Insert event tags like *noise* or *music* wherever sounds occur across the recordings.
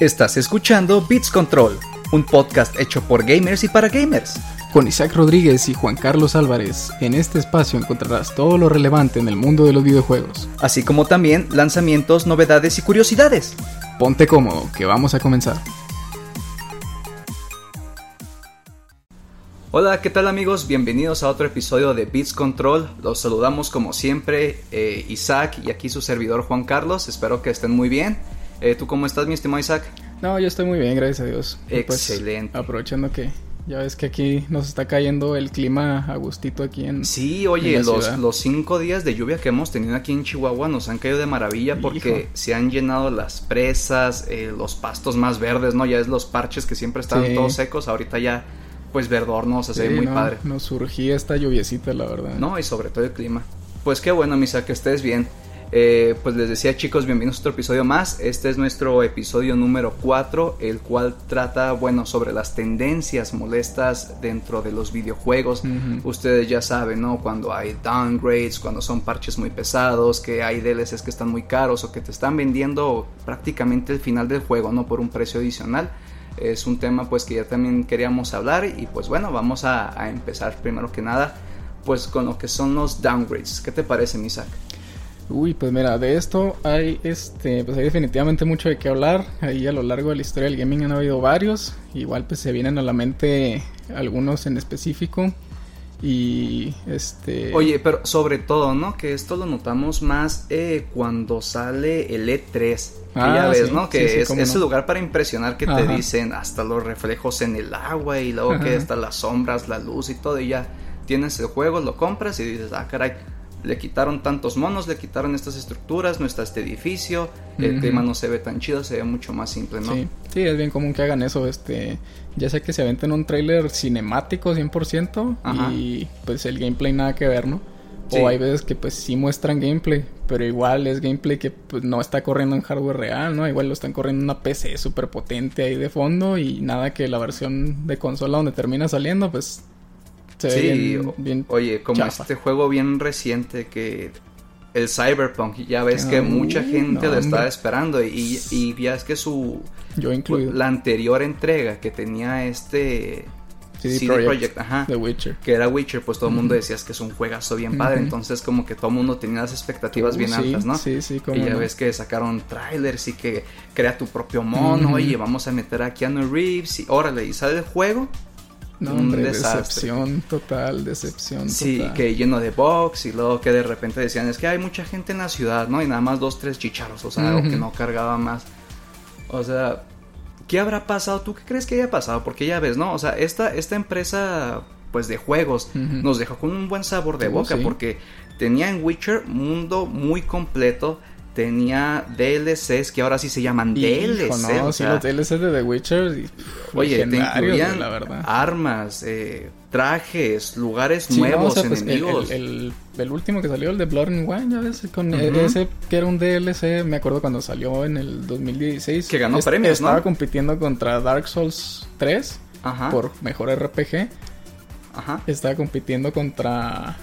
Estás escuchando Beats Control, un podcast hecho por gamers y para gamers. Con Isaac Rodríguez y Juan Carlos Álvarez, en este espacio encontrarás todo lo relevante en el mundo de los videojuegos. Así como también lanzamientos, novedades y curiosidades. Ponte cómodo, que vamos a comenzar. Hola, ¿qué tal amigos? Bienvenidos a otro episodio de Beats Control. Los saludamos como siempre, eh, Isaac y aquí su servidor Juan Carlos. Espero que estén muy bien. Eh, ¿Tú cómo estás, mi estimado Isaac? No, yo estoy muy bien, gracias a Dios. Pues, Excelente. aprovechando que ya ves que aquí nos está cayendo el clima a gustito aquí en. Sí, oye, en los, los cinco días de lluvia que hemos tenido aquí en Chihuahua nos han caído de maravilla porque Hijo. se han llenado las presas, eh, los pastos más verdes, ¿no? Ya es los parches que siempre estaban Sí. todos secos, ahorita ya pues verdor, ¿no? O sea, se ve muy no, padre. Nos surgía esta lluviecita, la verdad. No, y sobre todo el clima. Pues qué bueno, Misa, que estés bien. Eh, pues les decía chicos, bienvenidos a otro episodio más. Este es nuestro episodio número 4, el cual trata, bueno, sobre las tendencias molestas dentro de los videojuegos. Ustedes ya saben, ¿no? Cuando hay downgrades, cuando son parches muy pesados, que hay DLCs que están muy caros o que te están vendiendo prácticamente el final del juego, ¿no? Por un precio adicional. Es un tema pues que ya también queríamos hablar y pues bueno, vamos a, a empezar primero que nada pues con lo que son los downgrades. ¿Qué te parece, Isaac? Uy, pues mira, de esto hay este, pues hay definitivamente mucho de qué hablar. Ahí a lo largo de la historia del gaming han habido varios. Igual pues se vienen a la mente algunos en específico. Y este. Oye, pero sobre todo, ¿no? Que esto lo notamos más eh, cuando sale el E3. Que Ah, ya ves, sí, ¿no? Que sí, sí, es ese no. lugar para impresionar que te dicen hasta los reflejos en el agua y luego que hasta las sombras, la luz y todo. Y ya tienes el juego, lo compras y dices, ah, caray. Le quitaron tantos monos, le quitaron estas estructuras, no está este edificio, el clima no se ve tan chido, se ve mucho más simple, ¿no? Sí, sí, es bien común que hagan eso. Este, ya sea que se aventen un tráiler cinemático 100% Ajá. y pues el gameplay nada que ver, ¿no? Sí. O hay veces que pues sí muestran gameplay, pero igual es gameplay que pues no está corriendo en hardware real, ¿no? Igual lo están corriendo en una PC súper potente ahí de fondo y nada que la versión de consola donde termina saliendo pues se Sí, bien, o- bien oye, como chafa. este juego bien reciente que el Cyberpunk, ya ves que Ah, mucha gente no, lo estaba esperando y, y ya es que su yo incluido. la anterior entrega que tenía este CD CD Projekt, Projekt, ajá, The Witcher. que era Witcher, pues todo el mundo decía "Es que es un juegazo bien padre, entonces como que todo el mundo tenía las expectativas Uh, bien sí, altas, ¿no? Sí, sí, cómo Y ya no. ves que sacaron trailers y que crea tu propio mono, Ujú. oye, vamos a meter a Keanu Reeves y órale, y sale el juego No, hombre, decepción total, decepción Sí, total. que lleno de box y luego que de repente decían es que hay mucha gente en la ciudad, ¿no? Y nada más dos, tres chicharos, o sea, algo que no cargaba más. O sea, ¿qué habrá pasado? ¿Tú qué crees que haya pasado? Porque ya ves, ¿no? O sea, esta, esta empresa, pues de juegos, nos dejó con un buen sabor de boca sí. porque tenía en Witcher mundo muy completo. Tenía DLCs que ahora sí se llaman Hijo, DLCs. no, o sí, los DLCs de The Witcher. y, pff, Oye, te incluían la verdad. armas, eh, trajes, lugares Sí, no, nuevos, o sea, pues, el, enemigos. el, el- el último que salió, el de Blood and Wine, ya ves, con e- ese que era un DLC, me acuerdo cuando salió en el 2016. Que ganó premios, ¿no? Estaba compitiendo contra Dark Souls 3 Ajá. por mejor RPG. Ajá. Estaba compitiendo contra...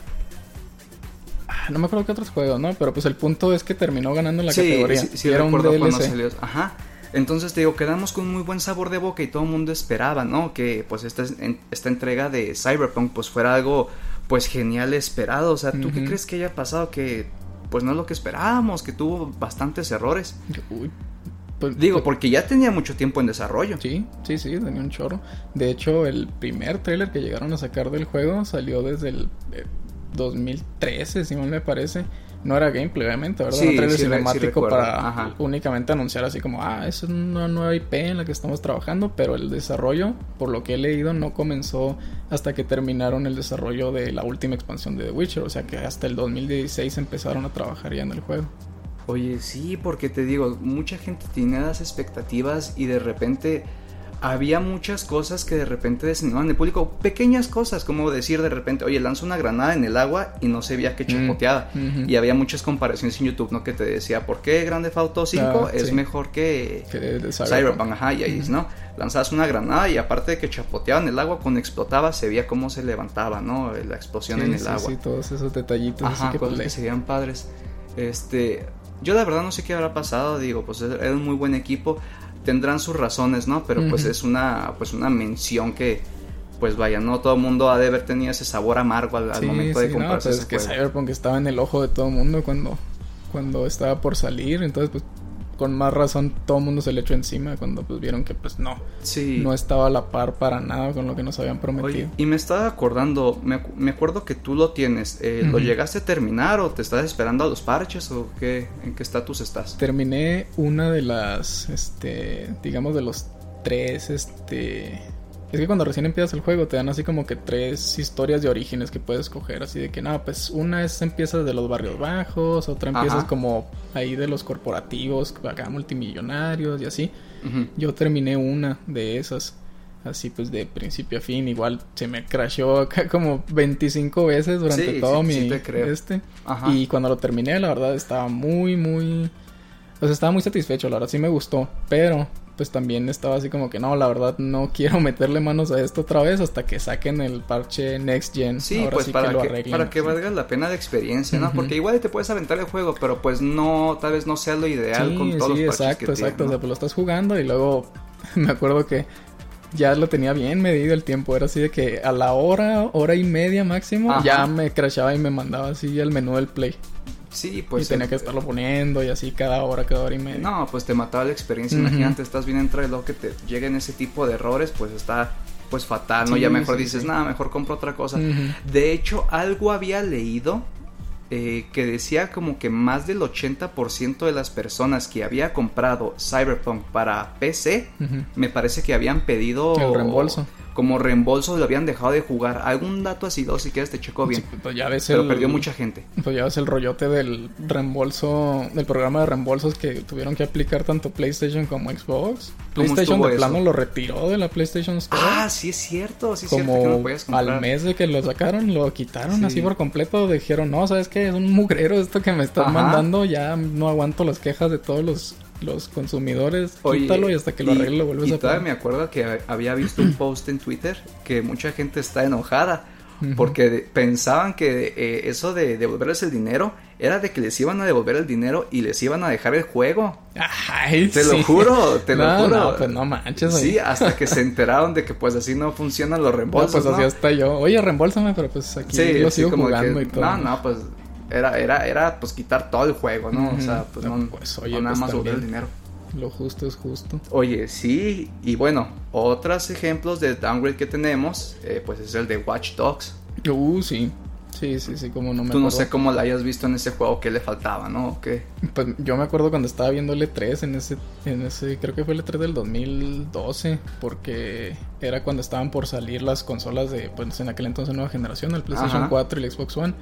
No me acuerdo qué otros juegos, ¿no? Pero pues el punto es que terminó ganando la sí, categoría. sí, sí Y era un recuerdo cuando DLC. salió. Ajá. Entonces te digo, quedamos con un muy buen sabor de boca y todo el mundo esperaba, ¿no? Que pues esta, esta entrega de Cyberpunk pues fuera algo pues genial esperado. O sea, ¿tú qué crees que haya pasado? Que pues no es lo que esperábamos, que tuvo bastantes errores. Uy, pues, Digo, pues, porque ya tenía mucho tiempo en desarrollo. Sí, sí, sí, tenía un chorro. De hecho, el primer tráiler que llegaron a sacar del juego salió desde el eh, 2013, si mal me parece. No era gameplay, obviamente, ¿verdad? Sí, un trailer sí re- sí cinemático para ajá. únicamente anunciar así como, ah, es una nueva IP en la que estamos trabajando, pero el desarrollo, por lo que he leído, no comenzó hasta que terminaron el desarrollo de la última expansión de The Witcher, o sea que hasta el 2016 empezaron a trabajar ya en el juego. Oye, sí, porque te digo, mucha gente tenía las expectativas y de repente había muchas cosas que de repente desanimaban el público. Pequeñas cosas, como decir de repente, oye, lanza una granada en el agua y no se veía que chapoteaba. Mm, ujú. Y había muchas comparaciones en YouTube, ¿no? Que te decía, ¿por qué Grande Auto 5 Ah, es sí. mejor que, Que Cyberpunk? Ajá, y ahí ¿no? Lanzabas una granada y aparte de que chapoteaba en el agua, cuando explotaba se veía cómo se levantaba, ¿no? La explosión Sí, en el sí, agua. sí, todos esos detallitos. Ajá, que cosas pues, que padres. Este, yo la verdad no sé qué habrá pasado, digo, pues era un muy buen equipo. Tendrán sus razones, ¿no? Pero pues es una, pues una mención que, pues vaya, no todo el mundo ha de haber tenido ese sabor amargo al, momento de comprarse no, pues es que Cyberpunk estaba en el ojo de todo el mundo cuando, cuando estaba por salir, entonces pues con más razón todo el mundo se le echó encima cuando pues vieron que pues no, sí. no estaba a la par para nada con lo que nos habían prometido. y me estaba acordando, me, acuerdo que tú lo tienes, eh, ¿lo llegaste a terminar o te estás esperando a los parches o qué, en qué estatus estás? Terminé una de las, este, digamos de los tres, este, es que cuando recién empiezas el juego te dan así como que tres historias de orígenes que puedes coger. Así de que, no, pues una es empiezas de los barrios bajos, otra empiezas como ahí de los corporativos, acá multimillonarios y así. Yo terminé una de esas. Así pues de principio a fin, igual se me crashó acá como 25 veces durante todo mi este. Y cuando lo terminé, la verdad estaba muy, muy. O sea, estaba muy satisfecho, la verdad sí me gustó. Pero pues también estaba así como que no, la verdad no quiero *laughs* meterle manos a esto otra vez hasta que saquen el parche Next Gen. Sí, pues para, que, para que valga la pena de experiencia, ¿no? Porque igual te puedes aventar el juego, pero pues no, tal vez no sea lo ideal con todos sí, los parches exacto, exacto. o sea, pues lo estás jugando y luego *laughs* me acuerdo que ya lo tenía bien medido el tiempo. Era así de que a la hora, hora y media máximo, ya me crashaba y me mandaba así el menú del play. Sí, pues. Y tenía que estarlo poniendo y así cada hora, cada hora y media. No, pues te mataba la experiencia. Imagínate, estás bien luego que te lleguen ese tipo de errores, pues está pues fatal, ¿no? ya mejor dices, nada, mejor compro otra cosa. De hecho, algo había leído eh, que decía como que más del 80% de las personas que había comprado Cyberpunk para PC, me parece que habían pedido... El reembolso como reembolso lo habían dejado de jugar. Algún dato así, dos si quieres te checo bien. pues ya ves Pero perdió mucha gente. Pues ya ves el rollote del reembolso, del programa de reembolsos que tuvieron que aplicar tanto PlayStation como Xbox. PlayStation de plano lo retiró de la PlayStation Store. Ah, sí es cierto, sí es como cierto al mes de que lo sacaron, lo quitaron así por completo. Dijeron, no, ¿sabes qué? Es un mugrero esto que me están mandando. Ya no aguanto las quejas de todos los los consumidores, quítalo y hasta que lo arregle lo vuelves a poner. me acuerdo que había visto un post en Twitter que mucha gente está enojada porque pensaban que eh, eso de devolverles el dinero era de que les iban a devolver el dinero y les iban a dejar el juego. Ay, te lo juro, te lo juro. No, pues no manches. Sí, hasta que se enteraron de que pues así no funcionan los reembolsos. pues así hasta yo. Oye, reembolsame, pero pues aquí lo sigo jugando y todo. No, no, pues era, era, era pues quitar todo el juego, ¿no? O sea, pues no, pues, oye, nada pues, más volver el dinero. Lo justo es justo. Oye, sí, y bueno, otros ejemplos de downgrade que tenemos, eh, pues es el de Watch Dogs. Uh, sí. Sí, sí, sí, como no me Tú no sé cómo la hayas visto en ese juego, qué le faltaba, ¿no? qué? Pues yo me acuerdo cuando estaba viendo el E3 en ese, en ese, creo que fue el E3 del 2012, porque era cuando estaban por salir las consolas de, pues en aquel entonces nueva generación, el PlayStation 4 y el Xbox One.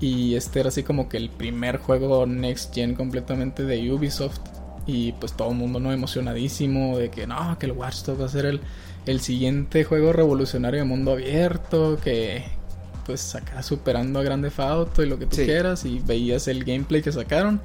Y este era así como que el primer juego next gen completamente de Ubisoft. Y pues todo el mundo no emocionadísimo de que no, que el Watch Dogs va a ser el, el siguiente juego revolucionario de mundo abierto, que pues acá superando a Grande Auto y lo que tú quieras. Y veías el gameplay que sacaron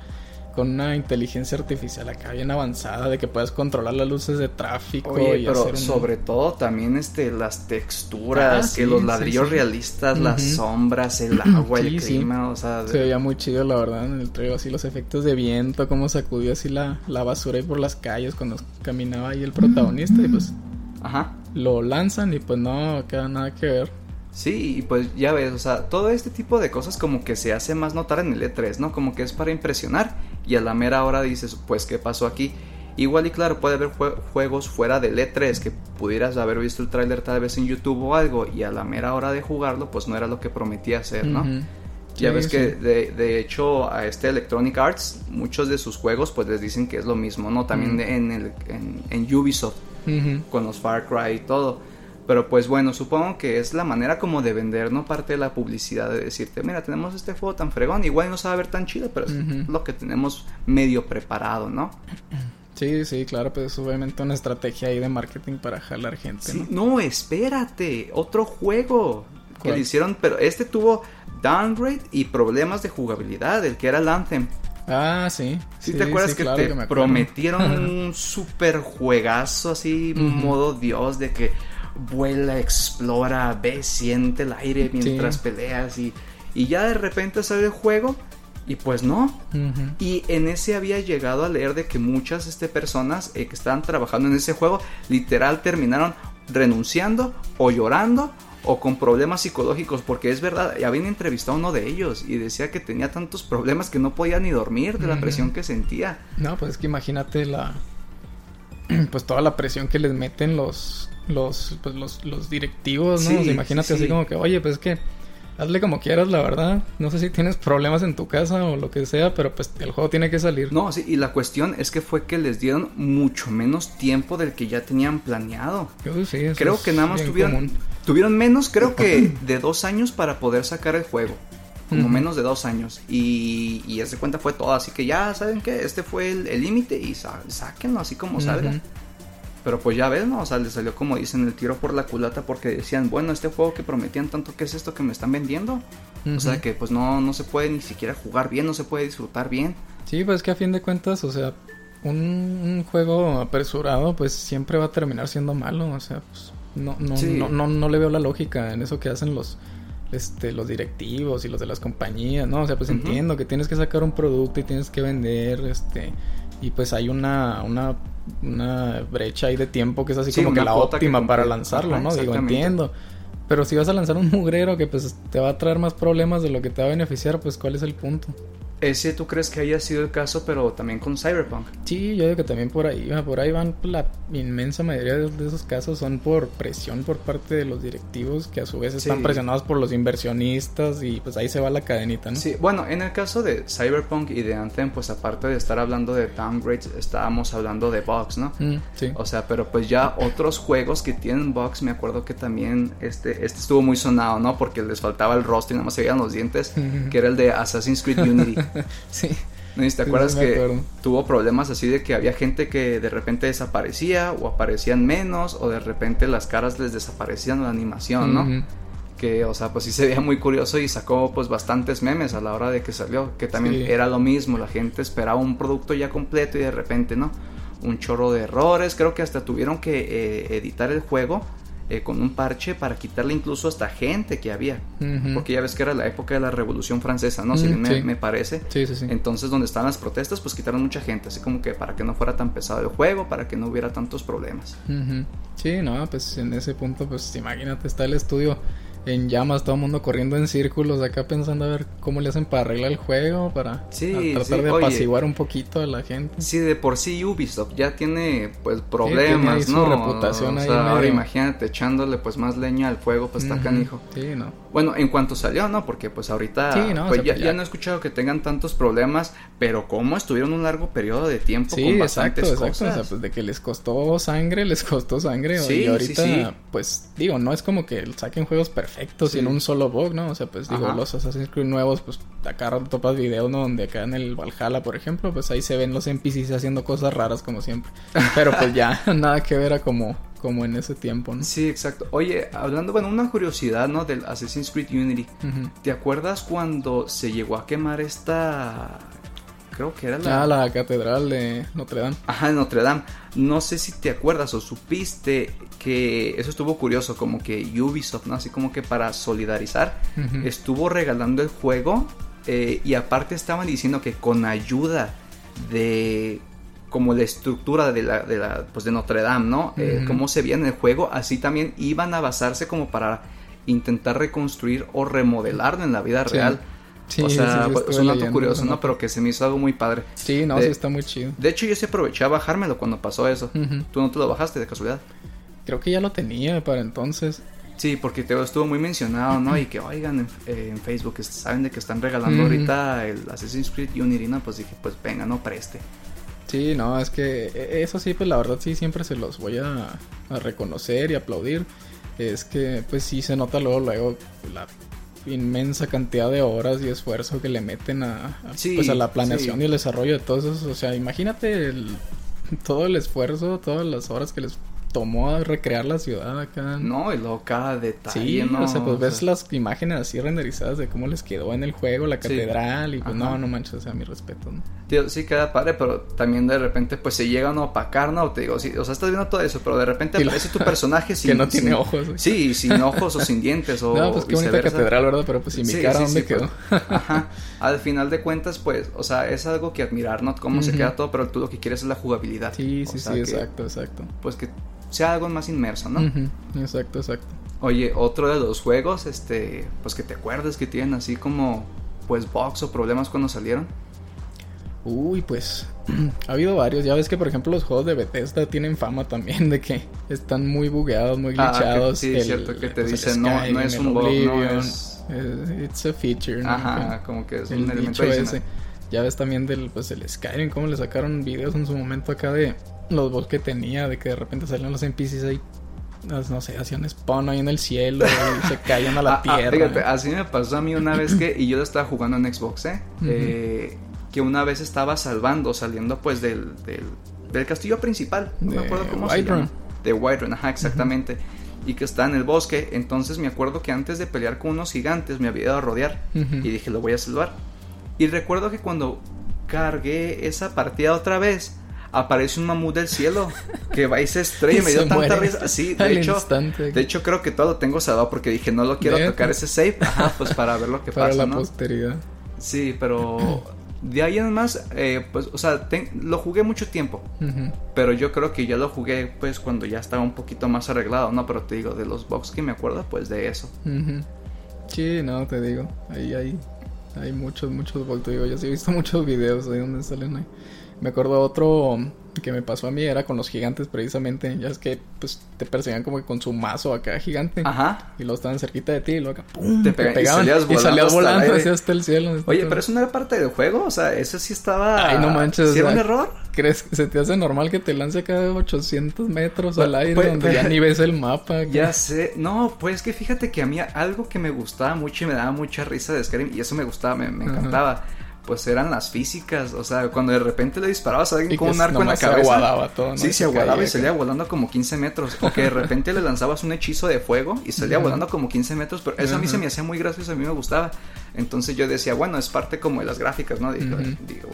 con una inteligencia artificial acá bien avanzada de que puedes controlar las luces de tráfico y pero sobre todo también este las texturas, ah, que los ladrillos realistas, las sombras, el *clears throat* agua, el clima, o sea, se veía muy chido la verdad en el trailer así los efectos de viento, cómo sacudió así la, la basura ahí por las calles cuando caminaba ahí el protagonista y pues Ajá. lo lanzan y pues no queda nada que ver. Sí, y pues ya ves, o sea, todo este tipo de cosas como que se hace más notar en el E3, ¿no? Como que es para impresionar y a la mera hora dices, pues, ¿qué pasó aquí? Igual y claro, puede haber juegos fuera del E3 que pudieras haber visto el tráiler tal vez en YouTube o algo y a la mera hora de jugarlo, pues no era lo que prometía ser, ¿no? Ya ves que de, de, hecho a este Electronic Arts, muchos de sus juegos pues les dicen que es lo mismo, ¿no? También en, el, en, Ubisoft, con los Far Cry y todo. Pero pues bueno, supongo que es la manera como de vender, ¿no? Parte de la publicidad de decirte, mira, tenemos este juego tan fregón, igual no se va a ver tan chido, pero es lo que tenemos medio preparado, ¿no? Sí, sí, claro, pues es obviamente una estrategia ahí de marketing para jalar gente, ¿no? No, espérate, otro juego que le hicieron, pero este tuvo downgrade y problemas de jugabilidad, el que era el Anthem. Ah, sí. ¿Sí, te acuerdas que te prometieron un *laughs* super juegazo así, modo Dios, de que vuela, explora, ve, siente el aire mientras peleas y, y ya de repente sale el juego Y pues no. Y en ese había llegado a leer de que muchas este, personas eh, que estaban trabajando en ese juego literal terminaron renunciando o llorando o con problemas psicológicos, porque es verdad, habían entrevistado a uno de ellos y decía que tenía tantos problemas que no podía ni dormir de la presión que sentía. No, pues es que imagínate la *clears throat* pues toda la presión que les meten los los pues los, los directivos, ¿no? imagínate así como que, "Oye, pues es que hazle como quieras, la verdad. No sé si tienes problemas en tu casa o lo que sea, pero pues el juego tiene que salir. No, sí, y la cuestión es que fue que les dieron mucho menos tiempo del que ya tenían planeado. sí, creo que nada más tuvieron, tuvieron menos, creo *clears throat* que de dos años para poder sacar el juego. Como menos de dos años. Y, y ese cuenta fue todo. Así que ya saben que este fue el límite y sáquenlo así como salga. Pero pues ya ves, ¿no? O sea, le salió como dicen el tiro por la culata porque decían, bueno, este juego que prometían tanto, ¿qué es esto que me están vendiendo? O sea, que pues no, no se puede ni siquiera jugar bien, no se puede disfrutar bien. Sí, pues que a fin de cuentas, o sea, un, juego apresurado pues siempre va a terminar siendo malo, o sea, pues no, no, no, no, no le veo la lógica en eso que hacen los este, los directivos y los de las compañías, ¿no? O sea, pues entiendo que tienes que sacar un producto y tienes que vender, este, y pues hay una, una, una brecha ahí de tiempo que es así como que la óptima para lanzarlo, ¿no? Digo, entiendo. Pero si vas a lanzar un mugrero que pues te va a traer más problemas de lo que te va a beneficiar, pues ¿cuál es el punto? Ese tú crees que haya sido el caso, pero también con Cyberpunk. Sí, yo digo que también por ahí, por ahí van la inmensa mayoría de esos casos son por presión por parte de los directivos que a su vez están presionados por los inversionistas y pues ahí se va la cadenita, ¿no? Sí, bueno, en el caso de Cyberpunk y de Anthem, pues aparte de estar hablando de downgrades, estábamos hablando de bugs, ¿no? Mm, sí. O sea, pero pues ya otros juegos que tienen bugs, me acuerdo que también este, este estuvo muy sonado, ¿no? Porque les faltaba el rostro y nada más se veían los dientes, *laughs* que era el de Assassin's Creed Unity. *laughs* sí. ¿No? ¿Te acuerdas que tuvo problemas así de que había gente que de repente desaparecía o aparecían menos o de repente las caras les desaparecían la animación, ¿no? Que, o sea, pues sí se veía muy curioso y sacó pues bastantes memes a la hora de que salió, que también era lo mismo, la gente esperaba un producto ya completo y de repente, ¿no? Un chorro de errores, creo que hasta tuvieron que eh, editar el juego eh, con un parche para quitarle incluso hasta gente que había. Porque ya ves que era la época de la Revolución Francesa, ¿no? Si me, parece. Sí, sí, Entonces, donde estaban las protestas, pues quitaron mucha gente, así como que para que no fuera tan pesado el juego, para que no hubiera tantos problemas. Sí, no, pues en ese punto, pues imagínate, está el estudio en llamas, todo el mundo corriendo en círculos acá pensando a ver cómo le hacen para arreglar el juego, para tratar de apaciguar un poquito a la gente. Sí, de por sí Ubisoft ya tiene pues problemas, ¿no? reputación ahí ahora imagínate echándole pues más leña al fuego, pues está canijo. Sí, no. Bueno, en cuanto salió, ¿no? Porque pues ahorita pues, ya, ya, no he escuchado que tengan tantos problemas, pero cómo estuvieron un largo periodo de tiempo con bastantes exacto, cosas. Exacto, o sea, pues de que les costó sangre, les costó sangre. y ahorita, pues digo, no es como que saquen juegos perfectos y en un solo bug, ¿no? O sea, pues digo, los Assassin's Creed nuevos, pues acá topas videos, ¿no? Donde acá en el Valhalla, por ejemplo, pues ahí se ven los NPCs haciendo cosas raras como siempre. *laughs* Pero pues ya, *laughs* nada que ver a como como en ese tiempo, ¿no? Sí, exacto. Oye, hablando, bueno, una curiosidad, ¿no? Del Assassin's Creed Unity. ¿Te acuerdas cuando se llegó a quemar esta... Creo que era la... Ah, la catedral de Notre Dame. Ajá, de Notre Dame. No sé si te acuerdas o supiste que eso estuvo curioso, como que Ubisoft, ¿no? Así como que para solidarizar, estuvo regalando el juego eh, y aparte estaban diciendo que con ayuda de como la estructura de la, de la pues de Notre Dame, ¿no? Eh, cómo se veía en el juego, así también iban a basarse como para intentar reconstruir o remodelarlo en la vida real. Sí, o sea, pues, es un dato curioso, ¿no? Pero que se me hizo algo muy padre. Sí, no, sí está muy chido. De hecho, yo sí aproveché a bajármelo cuando pasó eso. ¿Tú no te lo bajaste de casualidad? Creo que ya lo tenía para entonces. Sí, porque te estuvo muy mencionado, ¿no? Y que oigan en, en, Facebook, saben de que están regalando ahorita el Assassin's Creed Unity, ¿no? Pues dije, pues venga, no preste. Sí, no, es que e, eso sí, pues la verdad sí siempre se los voy a, reconocer y aplaudir. Es que pues sí se nota luego, luego la inmensa cantidad de horas y esfuerzo que le meten a, pues a la planeación y el desarrollo de todo eso. O sea, imagínate todo el esfuerzo, todas las horas que les tomó a recrear la ciudad acá. No, y luego cada detalle, Sí, ¿no? o sea, pues O ves sea, las imágenes así renderizadas de cómo les quedó en el juego, la Sí. catedral, y pues Ajá. no, no manches, o sea, mi respeto, ¿no? tío, sí queda padre, pero también de repente pues se llegan a opacar, ¿no? Te digo, sí, o sea, estás viendo todo eso, pero de repente *laughs* la- aparece tu personaje *laughs* sin... que no tiene sin- ojos. Sí, sin ojos o sin dientes o *laughs* no, pues qué bonita catedral, ¿verdad? Pero pues, ¿y mi Sí, cara sí, dónde sí, quedó? pues, ajá. Al final de cuentas, pues, o sea, es algo que admirar, ¿no? Cómo se queda todo, pero tú lo que quieres es la jugabilidad. Sí, O sí, sea, sí, que, exacto, exacto. Pues que sea algo más inmerso, ¿no? Exacto, exacto. Oye, otro de los juegos, este, pues que te acuerdes que tienen así como, pues, bugs o problemas cuando salieron. Uy, pues *clears throat* ha habido varios. Ya ves que, por ejemplo, los juegos de Bethesda tienen fama también de que están muy bugueados, muy Ah, glitchados. sí, es cierto que te dicen, no, no es un bug, no es- eh, It's a feature. ¿no? Ajá, como que es el un elemento ese. Ya ves también del pues el Skyrim, cómo le sacaron videos en su momento acá de los bugs que tenía, de que de repente salían los NPCs ahí, no sé, hacían spawn ahí en el cielo y *laughs* se caían a la Ah, ah, tierra. fíjate, así me pasó a mí una vez que, y yo lo estaba jugando en Xbox, ¿eh? Eh, que una vez estaba salvando, saliendo pues del, del, del castillo principal, no me De acuerdo cómo se llama. De Whiterun, ajá, exactamente. Y que está en el bosque, entonces me acuerdo que antes de pelear con unos gigantes me había ido a rodear y dije, lo voy a salvar. Y recuerdo que cuando cargué esa partida otra vez, aparece un mamut del cielo que va y se estrella *laughs* y me dio tanta muere risa. Sí, *laughs* de al hecho, instante. de hecho creo que todo lo tengo salvado porque dije, no lo quiero ¿Neta? tocar ese save, ajá, pues para ver lo que para pasa, la ¿no? posteridad. Sí, pero *clears throat* de ahí en más, eh, pues, o sea, lo jugué mucho tiempo, pero yo creo que ya lo jugué pues cuando ya estaba un poquito más arreglado, ¿no? Pero te digo, de los bugs que me acuerdo, pues de eso. Sí, no, te digo. Ahí hay, hay muchos, muchos bugs. Te digo, yo sí he visto *laughs* muchos videos ahí donde salen ahí. Me acuerdo otro que me pasó a mí, era con los gigantes precisamente. Ya es que pues te perseguían como que con su mazo acá gigante. Ajá. Y luego estaban cerquita de ti y luego acá ¡pum! Te Te, pegan- y pegaban. Y volando salías hasta el volando hacia hasta el cielo. Oye, pero eso no era parte del juego, o sea, eso sí estaba... Ay, no manches, ¿Sí era un error? ¿Crees que se te hace normal que te lance cada 800 metros al aire pues- donde ya ni ves el mapa? *laughs* Ya sé, no, pues que fíjate que a mí algo que me gustaba mucho y me daba mucha risa de Skyrim, y eso me gustaba, me, me Ajá. Pues eran las físicas, o sea, cuando de repente le disparabas a alguien Y con un arco en la nomás se cabeza. aguadaba todo, ¿no? Sí, se se aguadaba caía y salía volando como 15 metros. O que de *laughs* repente le lanzabas un hechizo de fuego y salía volando como 15 metros. Pero eso a mí se me hacía muy gracioso, a mí me gustaba. Entonces yo decía, bueno, es parte como de las gráficas, ¿no? Digo, digo,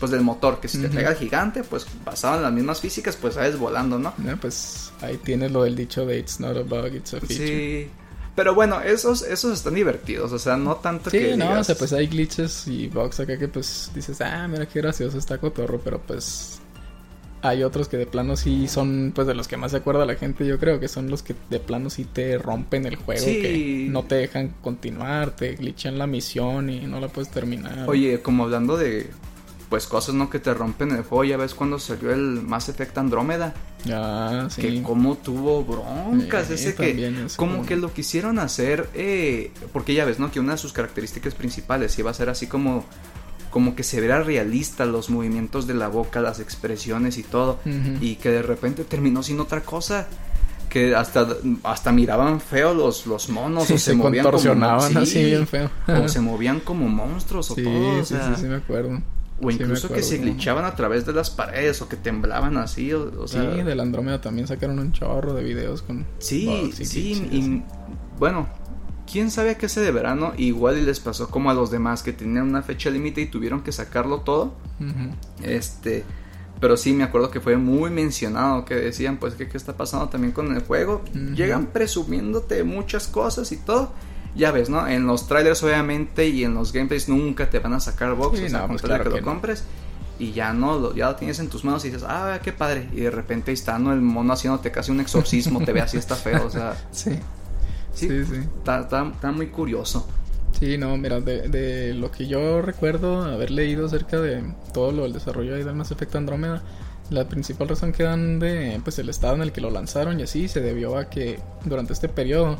pues del motor, que si te pega el gigante, pues basado en las mismas físicas, pues sales volando, ¿no? No, pues ahí tienes lo del dicho de It's not a bug, it's a feature. Sí. Pero bueno, esos, esos están divertidos, o sea, no tanto Sí, que no, digas- o sea, pues hay glitches y bugs acá que pues dices, ah, mira qué gracioso está cotorro, pero pues hay otros que de plano sí son pues de los que más se acuerda la gente, yo creo que son los que de plano sí te rompen el juego, Sí. que no te dejan continuar, te glitchan la misión y no la puedes terminar. Oye, como hablando de pues cosas no que te rompen el juego, ya ves cuando salió el Mass Effect Andrómeda, ya, sí. que como tuvo broncas, ese que es como que lo quisieron hacer, eh, porque ya ves, ¿no? Que una de sus características principales iba a ser así como como que se viera realista los movimientos de la boca, las expresiones y todo, y que de repente terminó sin otra cosa. Que hasta, hasta miraban feo los, los monos Sí, o se, se, movían contorsionaban como, así sí, bien feo. o se movían como monstruos o sí, todo, o sí, sí, sí, me acuerdo. O Sí, incluso que se glitchaban a través de las paredes o que temblaban así, o, o sea, sí, del Andrómeda también sacaron un chorro de videos con sí, y sí, y, así. bueno, quién sabe a qué se de verano, igual y les pasó como a los demás que tenían una fecha límite y tuvieron que sacarlo todo, este, pero sí me acuerdo que fue muy mencionado que decían pues que qué está pasando también con el juego, llegan presumiéndote muchas cosas y todo. Ya ves, ¿no? En los trailers obviamente y en los gameplays nunca te van a sacar box, Sí, o sea, no, con pues de claro que, que lo no. compres y ya no, lo, ya lo tienes en tus manos y dices, ah, qué padre. Y de repente está, ¿no? El mono haciéndote casi un exorcismo, te ve así, está feo, o sea, *laughs* Sí, sí, sí, sí. Está, está- está muy curioso. Sí, no, mira, de, de lo que yo recuerdo haber leído acerca de todo lo del desarrollo del Mass Effect Andrómeda, la principal razón que dan de pues el estado en el que lo lanzaron y así se debió a que durante este periodo,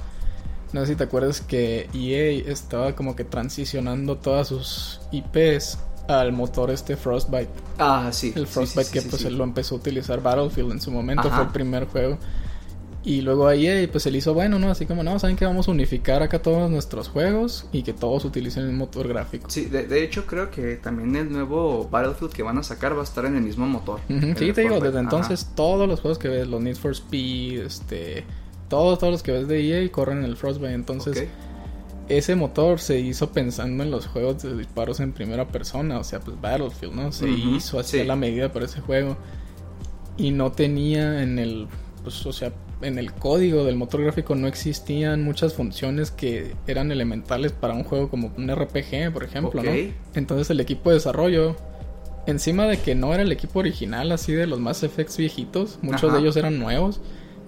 no sé si te acuerdas que EA estaba como que transicionando todas sus IPs al motor este Frostbite. Ah, sí. El sí, Frostbite sí, que pues él lo empezó a utilizar Battlefield en su momento, Ajá. fue el primer juego. Y luego ahí pues se le hizo bueno, ¿no? Así como, no, saben que vamos a unificar acá todos nuestros juegos y que todos utilicen el motor gráfico. Sí, de, hecho creo que también el nuevo Battlefield que van a sacar va a estar en el mismo motor. Sí, te digo, desde entonces todos los juegos que ves, los Need for Speed, este, todos, todos los que ves de EA corren en el Frostbite. Entonces, ese motor se hizo pensando en los juegos de disparos en primera persona, o sea, pues Battlefield, ¿no? Se hizo así a la medida para ese juego. Y no tenía en el, pues, o sea, en el código del motor gráfico no existían muchas funciones que eran elementales para un juego como un RPG, por ejemplo, ¿no? Entonces el equipo de desarrollo, encima de que no era el equipo original así de los Mass Effects viejitos, muchos de ellos eran nuevos,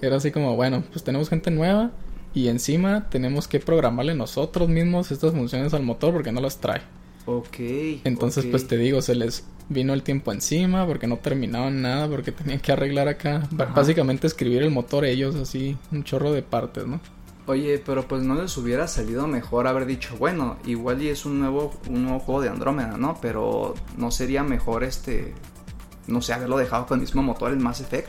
era así como, bueno, pues tenemos gente nueva y encima tenemos que programarle nosotros mismos estas funciones al motor porque no las trae. Ok. Entonces, pues te digo, se les vino el tiempo encima porque no terminaban nada, porque tenían que arreglar acá. Básicamente escribir el motor ellos, así, un chorro de partes, ¿no? Oye, pero pues no les hubiera salido mejor haber dicho, bueno, igual y es un nuevo, un nuevo juego de Andrómeda, ¿no? Pero no sería mejor este, no sé, haberlo dejado con el mismo motor, el Mass Effect.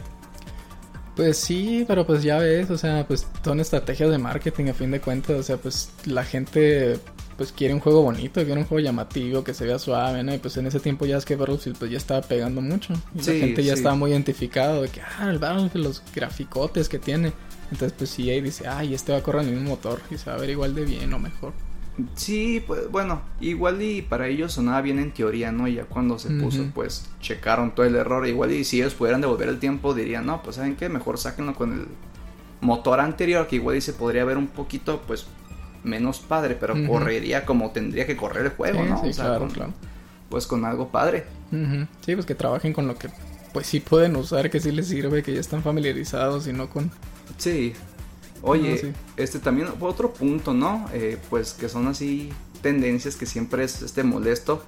Pues sí, pero pues ya ves, o sea, pues son estrategias de marketing a fin de cuentas, o sea, pues la gente pues quiere un juego bonito, quiere un juego llamativo, que se vea suave, ¿no? Y pues en ese tiempo ya es que Battlefield pues ya estaba pegando mucho. Y la gente ya estaba muy identificado de que, ah, el Battlefield, los graficotes que tiene. Entonces pues sí, ahí dice, ay, este va a correr en el mismo motor y se va a ver igual de bien o mejor. Sí, pues bueno, igual y para ellos sonaba bien en teoría, ¿no? Y ya cuando se puso, pues checaron todo el error. Igual y si ellos pudieran devolver el tiempo, dirían, no, pues saben qué, mejor sáquenlo con el motor anterior, que igual y se podría ver un poquito, pues menos padre, pero correría como tendría que correr el juego, ¿no? Sí, claro, claro. Pues con algo padre. Sí, pues que trabajen con lo que pues sí pueden usar, que sí les sirve, que ya están familiarizados y no con... Sí. Oye, este también otro punto, ¿no? Eh, pues que son así tendencias que siempre es este molesto,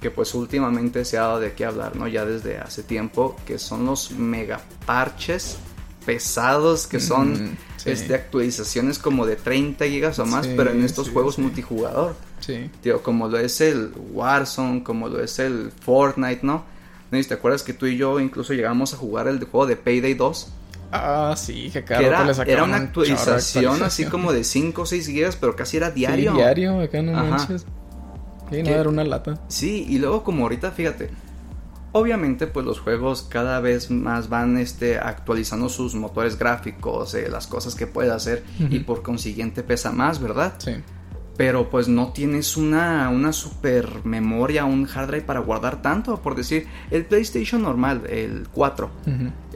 que pues últimamente se ha dado de qué hablar, ¿no? Ya desde hace tiempo, que son los mega parches pesados que son este, actualizaciones como de 30 gigas o más, pero en estos juegos multijugador. Sí. Tío, como lo es el Warzone, como lo es el Fortnite, ¿no? ¿No te acuerdas que tú y yo incluso llegamos a jugar el juego de Payday 2? Ah, sí, que, era, era una actualización, así como de 5 o 6 gigas, pero casi era diario. Sí, diario, acá no manches. Sí, no, era una lata. Sí, y luego como ahorita, fíjate, Obviamente, pues los juegos cada vez más van este, actualizando sus motores gráficos, eh, las cosas que puede hacer y por consiguiente pesa más, ¿verdad? Sí. Pero pues no tienes una, una super memoria, un hard drive para guardar tanto. Por decir, el PlayStation normal, el 4,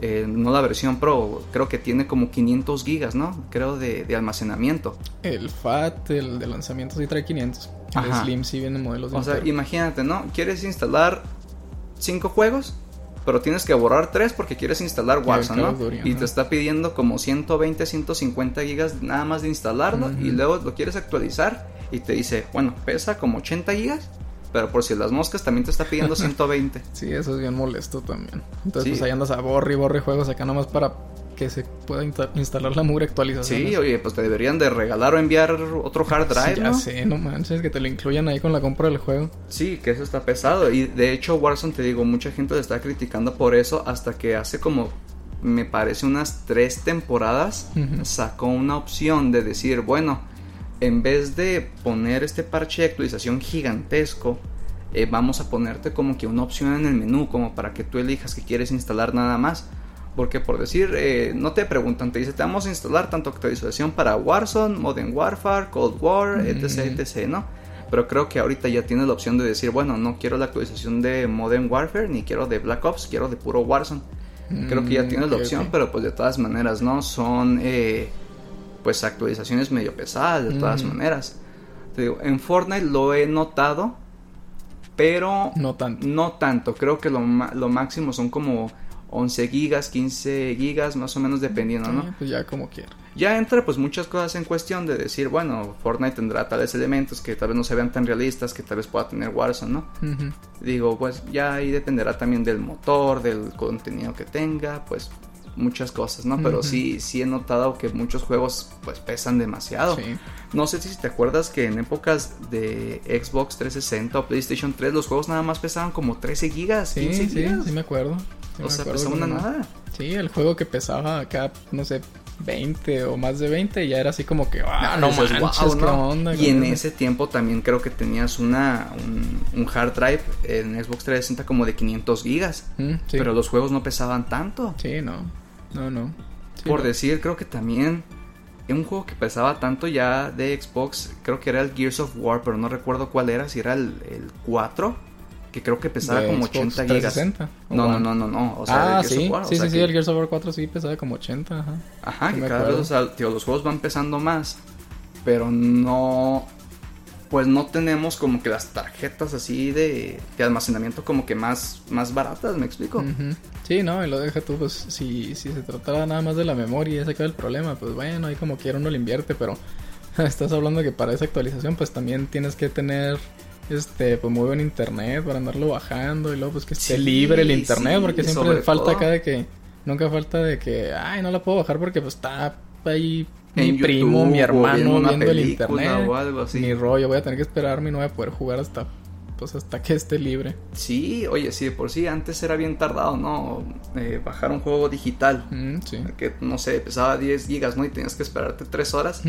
eh, no la versión Pro, creo que tiene como 500 gigas, ¿no? Creo de, almacenamiento. El FAT, el de lanzamiento sí trae 500. El Slim sí viene modelos de O sea, imagínate, ¿no? Quieres instalar cinco juegos, pero tienes que borrar tres porque quieres instalar Warzone, ¿no? y te está pidiendo como 120, 150 gigas nada más de instalarlo y luego lo quieres actualizar y te dice, bueno, pesa como 80 gigas. Pero por si las moscas también te está pidiendo *laughs* 120. sí, eso es bien molesto también. Entonces, pues ahí andas a borre y borre juegos acá nomás para que se pueda instalar la mugre actualización. Sí, oye, pues te deberían de regalar o enviar otro hard drive, sí, ya sé, no manches, que te lo incluyan ahí con la compra del juego. Sí, que eso está pesado. Y de hecho, Warzone, te digo, mucha gente le está criticando por eso hasta que hace como, me parece, unas tres temporadas sacó una opción de decir, bueno, en vez de poner este parche de actualización gigantesco, eh, vamos a ponerte como que una opción en el menú, como para que tú elijas que quieres instalar nada más. Porque por decir, eh, no te preguntan, te dice, te vamos a instalar tanto actualización para Warzone, Modern Warfare, Cold War, etc, etc, ¿no? Pero creo que ahorita ya tienes la opción de decir, bueno, no quiero la actualización de Modern Warfare, ni quiero de Black Ops, quiero de puro Warzone. Creo que ya mm, tienes la opción, pero pues de todas maneras, ¿no? Son, eh, pues, actualizaciones medio pesadas, de todas maneras. Te digo, en Fortnite lo he notado, pero... No tanto. No tanto, creo que lo, lo máximo son como 11 gigas, 15 gigas, más o menos dependiendo, ¿no? Pues ya como quiera. Ya entra pues muchas cosas en cuestión de decir, bueno, Fortnite tendrá tales elementos que tal vez no se vean tan realistas, que tal vez pueda tener Warzone, ¿no? Digo, pues ya ahí dependerá también del motor, del contenido que tenga, pues muchas cosas, ¿no? Pero sí, sí he notado que muchos juegos pues pesan demasiado. Sí. No sé si te acuerdas que en épocas de Xbox 360 o PlayStation 3 los juegos nada más pesaban como 13 gigas, 15 sí, gigas. Sí, sí me acuerdo o sea, pesaba una nada. Sí, el juego que pesaba acá, no sé, 20 o más de 20 y ya era así como que, ah, no, no manches, manches, wow, qué ¿no? onda. Y en güey?" ese tiempo también creo que tenías una un, un hard drive en Xbox 360 como de 500 gigas. Mm, sí. Pero los juegos no pesaban tanto. Sí, no. No, no. Sí, Por no. decir, creo que también en un juego que pesaba tanto ya de Xbox, creo que era el Gears of War, pero no recuerdo cuál era, si era el, el 4, que creo que pesaba como Xbox 80 gigas. 360, ¿o No, no, no, no, no, o sea, ah, sí, sí, sí, sí, que- el Gears of War 4 sí pesaba como 80, ajá. Ajá, que cada vez, acuerdo. o sea, tío, los juegos van pesando más, pero no, pues no tenemos como que las tarjetas así de, de almacenamiento como que más, más baratas, ¿me explico? Sí, no, y lo deja tú, pues si, si se tratara nada más de la memoria y ese acaba el problema, pues bueno, ahí como quiera uno le invierte, pero *laughs* estás hablando que para esa actualización pues también tienes que tener este pues muy buen internet para andarlo bajando y luego pues que esté Sí, libre el internet, sí, porque siempre falta todo. acá de que nunca falta de que ay, no la puedo bajar porque pues está ahí mi primo, mi hermano viendo viendo, el internet. o algo así. Mi rollo, voy a tener que esperarme y no voy a poder jugar hasta pues hasta que esté libre. Sí, oye, sí, de por sí antes era bien tardado, ¿no? Eh, bajar un juego digital. Mm, sí. Que no sé, pesaba 10 gigas, ¿no? Y tenías que esperarte 3 horas.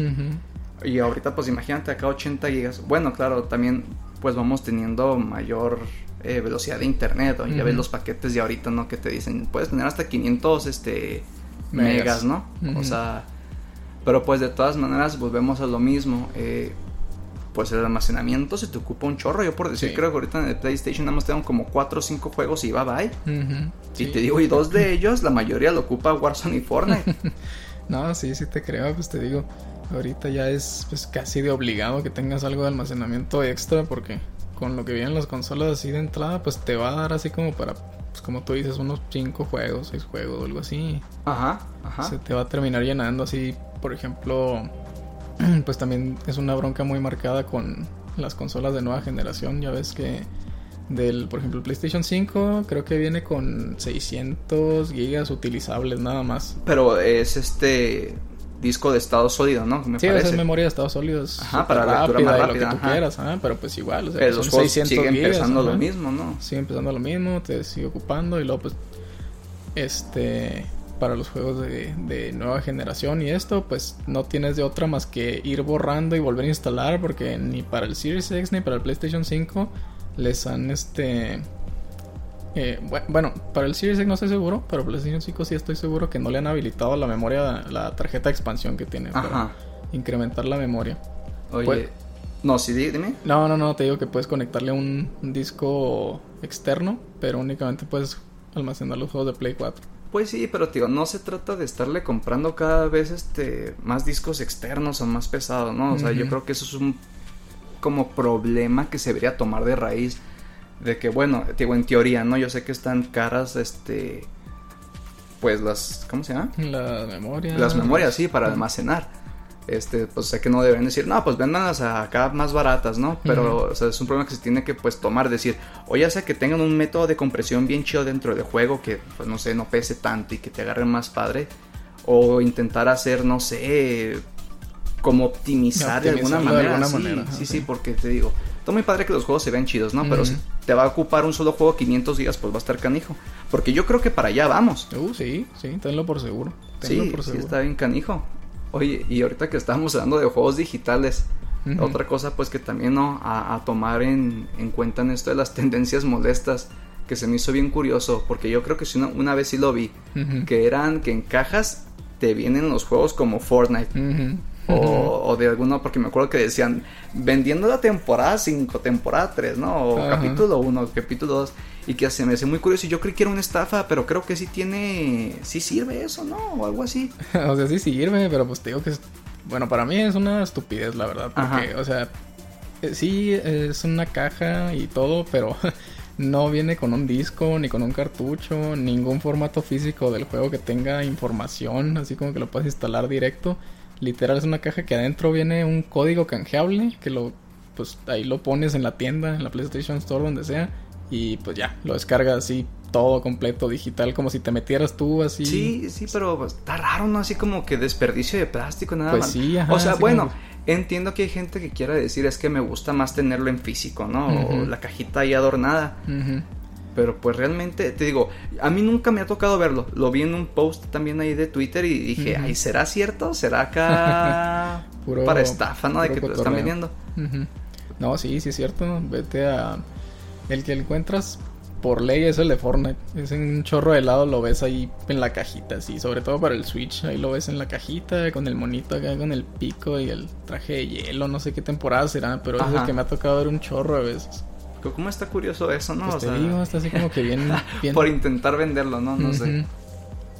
Y ahorita, pues imagínate acá 80 gigas. Bueno, claro, también, pues vamos teniendo mayor eh, velocidad de internet. ¿no? Ya ves los paquetes de ahorita, ¿no? Que te dicen, puedes tener hasta 500 este, Megas. megas, ¿no? O sea, pero pues de todas maneras, volvemos a lo mismo. eh, pues el almacenamiento se te ocupa un chorro. Yo por decir, Sí. creo que ahorita en el PlayStation nada más tengo como 4 o 5 juegos y bye bye. Y Sí. te digo, y dos de ellos, la mayoría lo ocupa Warzone y Fortnite. *laughs* No, sí, sí te creo, pues te digo, ahorita ya es pues casi de obligado que tengas algo de almacenamiento extra porque con lo que vienen las consolas así de entrada, pues te va a dar así como para, pues como tú dices, unos 5 juegos, 6 juegos o algo así. Ajá, ajá. Se te va a terminar llenando así, por ejemplo, *clears throat* pues también es una bronca muy marcada con las consolas de nueva generación, ya ves que del, por ejemplo, el PlayStation 5 creo que viene con 600 gigas utilizables nada más. Pero es este disco de estado sólido, ¿no? Me Sí, esa parece. es memoria de estados sólidos. Ajá, súper para lectura más rápida, Lo que tú ajá. quieras, ajá, pero pues igual, o sea, Pero los son juegos 600 siguen gigas, pesando lo ajá. mismo, ¿no? Sigue empezando lo mismo, te sigue ocupando y luego pues este para los juegos de, de nueva generación y esto pues no tienes de otra más que ir borrando y volver a instalar porque ni para el Series X ni para el PlayStation 5 les han este eh, bu- bueno, para el Series X no estoy seguro, pero para el PlayStation 5 sí estoy seguro que no le han habilitado la memoria, la tarjeta de expansión que tiene para Ajá. incrementar la memoria. Oye. Pues- No, sí, di- dime. No, no, no, te digo que puedes conectarle un, un disco externo, pero únicamente puedes almacenar los juegos de Play 4. Pues sí, pero tío, no se trata de estarle comprando cada vez este más discos externos o más pesados, ¿no? O sea, yo creo que eso es un como problema que se debería tomar de raíz. De que, bueno, digo, en teoría, ¿no? Yo sé que están caras, este. Pues las. ¿Cómo se llama? La memoria. Las memorias, sí, para almacenar. Este, pues sé que no deben decir, no, pues véndanlas acá más baratas, ¿no? Pero, o sea, es un problema que se tiene que, pues, tomar, decir, o ya sea que tengan un método de compresión bien chido dentro del juego, que, pues, no sé, no pese tanto y que te agarre más padre, o intentar hacer, no sé, como optimizar de alguna de manera. alguna sí, manera, sí, ajá, sí, sí. porque te digo, está muy padre que los juegos se vean chidos, ¿no? Pero si te va a ocupar un solo juego 500 gigas, pues va a estar canijo. Porque yo creo que para allá vamos. Uh, sí, sí, tenlo por seguro. Tenlo Sí, por sí está bien canijo. Oye, y ahorita que estábamos hablando de juegos digitales, otra cosa pues que también ¿no? a, a tomar en, en cuenta en esto de las *laughs* tendencias molestas, que se me hizo bien curioso, porque yo creo que sí una, una vez sí lo vi, que eran que en cajas te vienen los juegos como Fortnite. Ujú. O, o de alguno, porque me acuerdo que decían vendiendo la temporada 5, temporada 3, ¿no? O capítulo 1, capítulo 2. Y que se me hace muy curioso. Y yo creí que era una estafa, pero creo que sí tiene. Sí sirve eso, ¿no? O algo así. *laughs* o sea, sí sirve, pero pues te digo que es... Bueno, para mí es una estupidez, la verdad. Porque, Ajá. o sea, eh, sí es una caja y todo, pero *laughs* no viene con un disco, ni con un cartucho, ningún formato físico del juego que tenga información, así como que lo puedes instalar directo. Literal es una caja que adentro viene un código canjeable, que lo, pues ahí lo pones en la tienda, en la PlayStation Store, donde sea, y pues ya, lo descargas así todo completo, digital, como si te metieras tú así. Sí, sí, pero pues, está raro, ¿no? Así como que desperdicio de plástico, nada Pues más. sí, ajá, o sea, bueno, entiendo que hay gente que quiera decir es que me gusta más tenerlo en físico, ¿no? O la cajita ahí adornada. Pero pues realmente, te digo, a mí nunca me ha tocado verlo. Lo vi en un post también ahí de Twitter y dije, ay, ¿será cierto? ¿Será acá *laughs* Puro- para estafa, no? De que te lo están vendiendo. No, sí, sí es cierto. Vete a. El que encuentras por ley es el de Fortnite. Es un chorro de helado, lo ves ahí en la cajita, así. Sobre todo para el Switch. Ahí lo ves en la cajita, con el monito acá, con el pico y el traje de hielo. No sé qué temporada será, pero es el que me ha tocado ver un chorro de veces. ¿Cómo está curioso eso, no? Pues o te sea, digo, está así como que bien. *laughs* bien... por intentar venderlo, ¿no? No sé.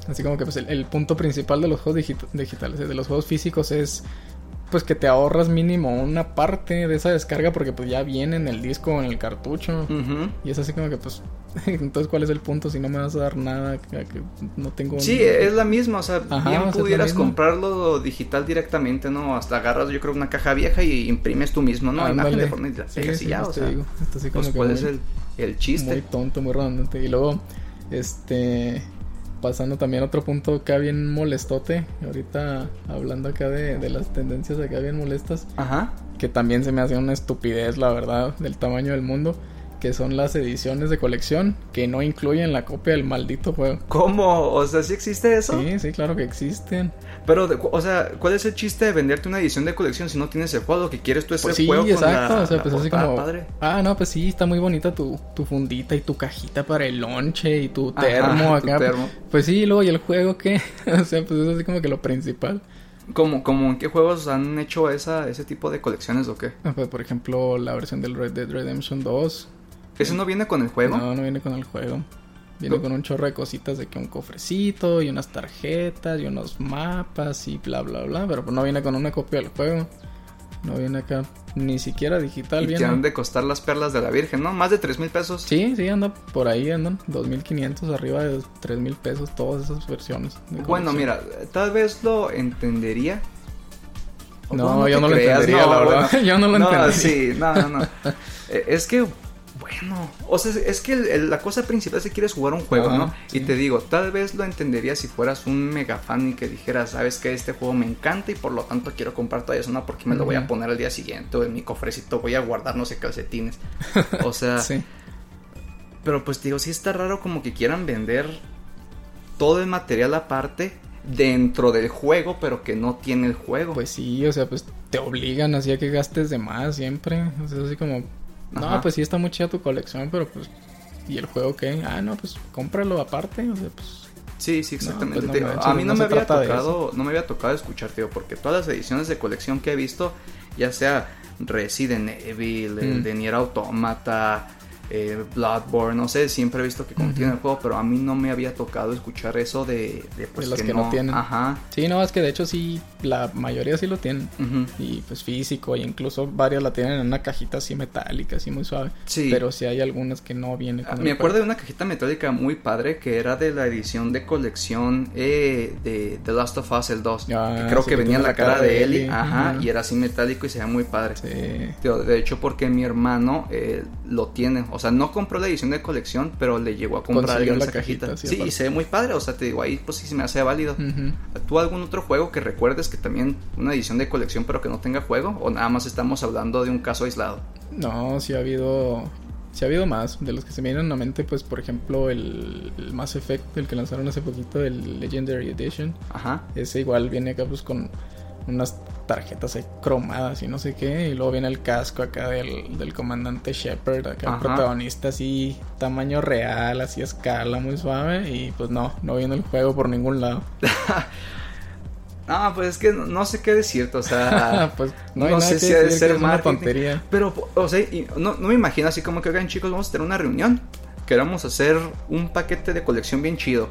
Así como que pues el, el punto principal de los juegos digit- digitales, de los juegos físicos es pues que te ahorras mínimo una parte de esa descarga porque pues ya viene en el disco o en el cartucho. Y es así como que pues *laughs* entonces cuál es el punto si no me vas a dar nada que, que no tengo Sí, es la misma, o sea, Ajá, bien o sea, pudieras comprarlo digital directamente, ¿no? Hasta agarras, yo creo, una caja vieja y imprimes tú mismo, ¿no? Imagen Ándale. de Fortnite y la Sí, sí, ya, pues o sea, digo, así como pues que cuál muy- es el, el chiste. Muy tonto, muy redundante. Y luego, este, pasando también a otro punto acá bien molestote. Ahorita hablando acá de, de las tendencias acá bien molestas. Ajá. Que también se me hace una estupidez, la verdad, del tamaño del mundo. Que son las ediciones de colección que no incluyen la copia del maldito juego. ¿Cómo? O sea, ¿sí existe eso? Sí, sí, claro que existen. Pero, o sea, ¿cuál es el chiste de venderte una edición de colección si no tienes el juego? Lo que quieres tú es Pues el sí, juego con exacto. la, o sea, pues así como. padre. Ah, no, pues sí, está muy bonita tu, tu fundita y tu cajita para el lonche y tu Ajá, termo tu acá. termo. Pues sí, y luego, ¿y el juego qué? *laughs* o sea, pues es así como que lo principal. ¿Cómo, cómo en qué juegos han hecho esa, ese tipo de colecciones o qué? Ah, pues, por ejemplo, la versión del Red Dead Redemption 2. ¿Ese no viene con el juego? No, no viene con el juego. Viene No. con un chorro de cositas de que un cofrecito y unas tarjetas y unos mapas y bla bla bla, pero pues no viene con una copia del juego. No viene acá ni siquiera digital y te viene. han de costar las perlas de la Virgen, ¿no? Más de tres mil pesos. Sí, sí, anda por ahí andan 2500 arriba de 3000 pesos todas esas versiones. Bueno, mira, tal vez lo entendería. No, bueno, yo te no lo entendería, la verdad. *laughs* Yo no lo entendería. sí, no, no, no. *laughs* Eh, es que, bueno, o sea, es que el- el- la cosa principal es que quieres jugar un juego, Ajá, ¿no? sí. Y te digo, tal vez lo entendería si fueras un mega fan y que dijeras, sabes que este juego me encanta y por lo tanto quiero comprar todavía eso, no porque me lo voy a poner al día siguiente o en mi cofrecito voy a guardar no sé calcetines. O *laughs* sea, Sí. pero pues digo, sí está raro como que quieran vender todo el material aparte dentro del juego, pero que no tiene el juego. Pues sí, o sea, pues te obligan así a que gastes de más siempre. O sea, así como, no, Ajá. pues sí está muy chida tu colección, pero pues, ¿y el juego qué? Ah, no, pues cómpralo aparte. O sea, pues, Sí, sí, exactamente. pues no Te digo, manches, a mí no no, me había tocado, no me había tocado escuchar, tío, porque todas las ediciones de colección que he visto, ya sea Resident Evil, el Mm. de Nier Automata, eh, Bloodborne, no sé, siempre he visto que contiene el juego, pero a mí no me había tocado escuchar eso de, de, pues, las que no tienen. Ajá. sí, no, es que de hecho sí, la mayoría sí lo tienen. Y pues físico, y incluso varias la tienen en una cajita así metálica, así muy suave. Sí. Pero sí hay algunas que no vienen con Ah, Me acuerdo de una cajita metálica muy padre que era de la edición de colección eh, de The Last of Us el 2. Ah, que creo sí, que que venía tiene la cara de Ellie, Ellie, ajá, y era así metálico y se veía muy padre. Sí. Tío, De hecho, porque mi hermano eh, lo tiene. O sea, no compró la edición de colección, pero le llegó a comprar alguien la esa cajita. cajita, sí, y se ve muy padre. O sea, te digo, ahí pues sí se me hace válido. ¿Tú algún otro juego que recuerdes que también una edición de colección pero que no tenga juego? ¿O nada más estamos hablando de un caso aislado? No, sí ha habido. Sí ha habido más. De los que se me vienen a la mente, pues por ejemplo, el, el Mass Effect, el que lanzaron hace poquito, el Legendary Edition. Ajá. Ese igual viene acá pues con unas tarjetas ahí cromadas y no sé qué. Y luego viene el casco acá del, del comandante Shepard, acá Ajá. protagonista así, tamaño real, así escala, muy suave. Y pues no, no viene el juego por ningún lado. *laughs* Ah, pues es que no, no sé qué decirte, o sea... *laughs* pues no, no sé si ha de ser marketing. tontería. Pero, o sea, y no, no me imagino así como que, oigan chicos, vamos a tener una reunión. Queremos hacer un paquete de colección bien chido.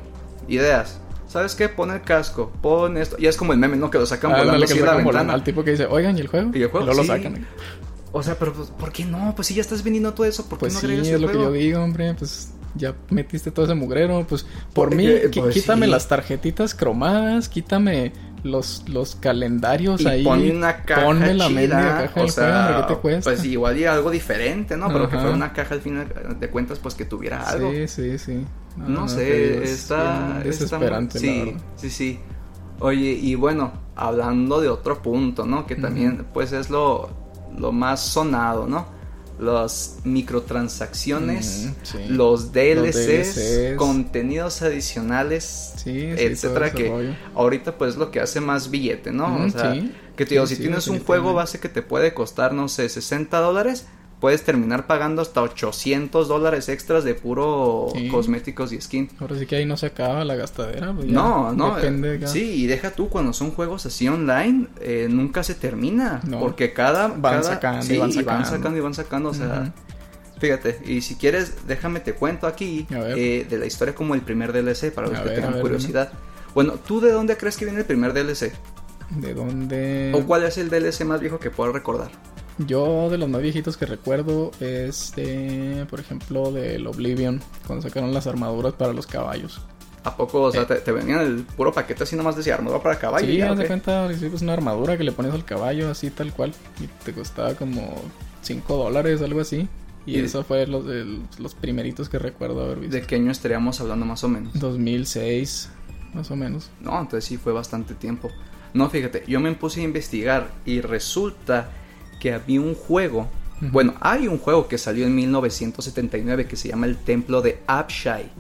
Ideas. ¿Sabes qué? Pon el casco, pon esto. Y es como el meme, ¿no? Que lo sacan Ah, volando así de la volando. Al tipo que dice, oigan, ¿y el juego? ¿Y el juego? luego Sí. lo sacan. O sea, pero pues, ¿por qué no? Pues si ya estás vendiendo todo eso, ¿por qué Pues no sí, agregas es el lo que yo digo, hombre. Pues ya metiste todo ese mugrero. Pues por Porque, mí, qui- pues, quítame sí. las tarjetitas cromadas, quítame los, los calendarios Y ahí. ponme una caja ponme la chida, mendiga caja o sea, juego, hombre, ¿qué te cuesta? Pues igual y algo diferente, ¿no? Pero que fuera una caja al final de cuentas, pues que tuviera algo. Sí, sí, sí. No, te sé, está, desesperante, la sí, sí, sí. Oye, y bueno, hablando de otro punto, ¿no? Que también, pues, es lo, lo más sonado, ¿no? Las microtransacciones, Mm, sí. los DLCs, DLCs. contenidos adicionales, Sí, etcétera, que rollo. ahorita pues es lo que hace más billete, ¿no? O sea, que te digo, si tienes un juego base que te puede costar, no sé, 60 dólares, puedes terminar pagando hasta 800 dólares extras de puro Sí. cosméticos y skin. Ahora sí que ahí no se acaba la gastadera. pues No, no. Depende Sí, y deja tú, cuando son juegos así online, eh, nunca se termina. No. Porque cada. Van cada- sacando y van y van sacando. y van sacando. O sea, fíjate. Y si quieres, déjame te cuento aquí eh, de la historia como el primer DLC, para los A que ver, tengan ver, curiosidad. Bueno, ¿tú de dónde crees que viene el primer DLC? ¿De dónde? ¿O cuál es el DLC más viejo que puedas recordar? Yo de los más viejitos que recuerdo es de, por ejemplo, del Oblivion, cuando sacaron las armaduras para los caballos. ¿A poco, o sea, Eh. te, te venían el puro paquete así nomás decía armadura para caballo? sí, ya, haz de ¿o qué? cuenta, pues una armadura que le pones al caballo así tal cual y te costaba como 5 dólares, algo así. Y, Y- eso fue los, los primeritos que recuerdo haber visto. ¿De qué año estaríamos hablando más o menos? 2006, más o menos. No, entonces sí fue bastante tiempo. No, fíjate, yo me puse a investigar y resulta que había un juego. Bueno, hay un juego que salió en 1979 que se llama El Templo de Abshai.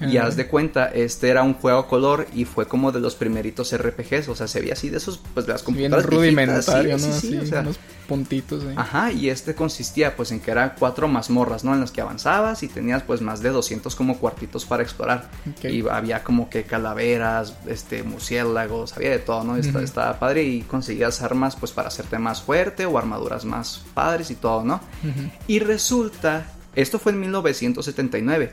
Y haz de cuenta, este era un juego a color y fue como de los primeritos RPGs. O sea, se veía así de esos, pues de las Bien computadoras viejitas, rudimentario, sí, ¿no? sí, sí, Así, o sea, unos puntitos ahí. Ajá, y este consistía pues en que eran cuatro mazmorras, ¿no? En las que avanzabas y tenías pues más de 200 como cuartitos para explorar. Y había como que calaveras, este, murciélagos, había de todo, ¿no? Ujú. Estaba padre y conseguías armas pues para hacerte más fuerte o armaduras más padres y todo, ¿no? Y resulta, esto fue en 1979,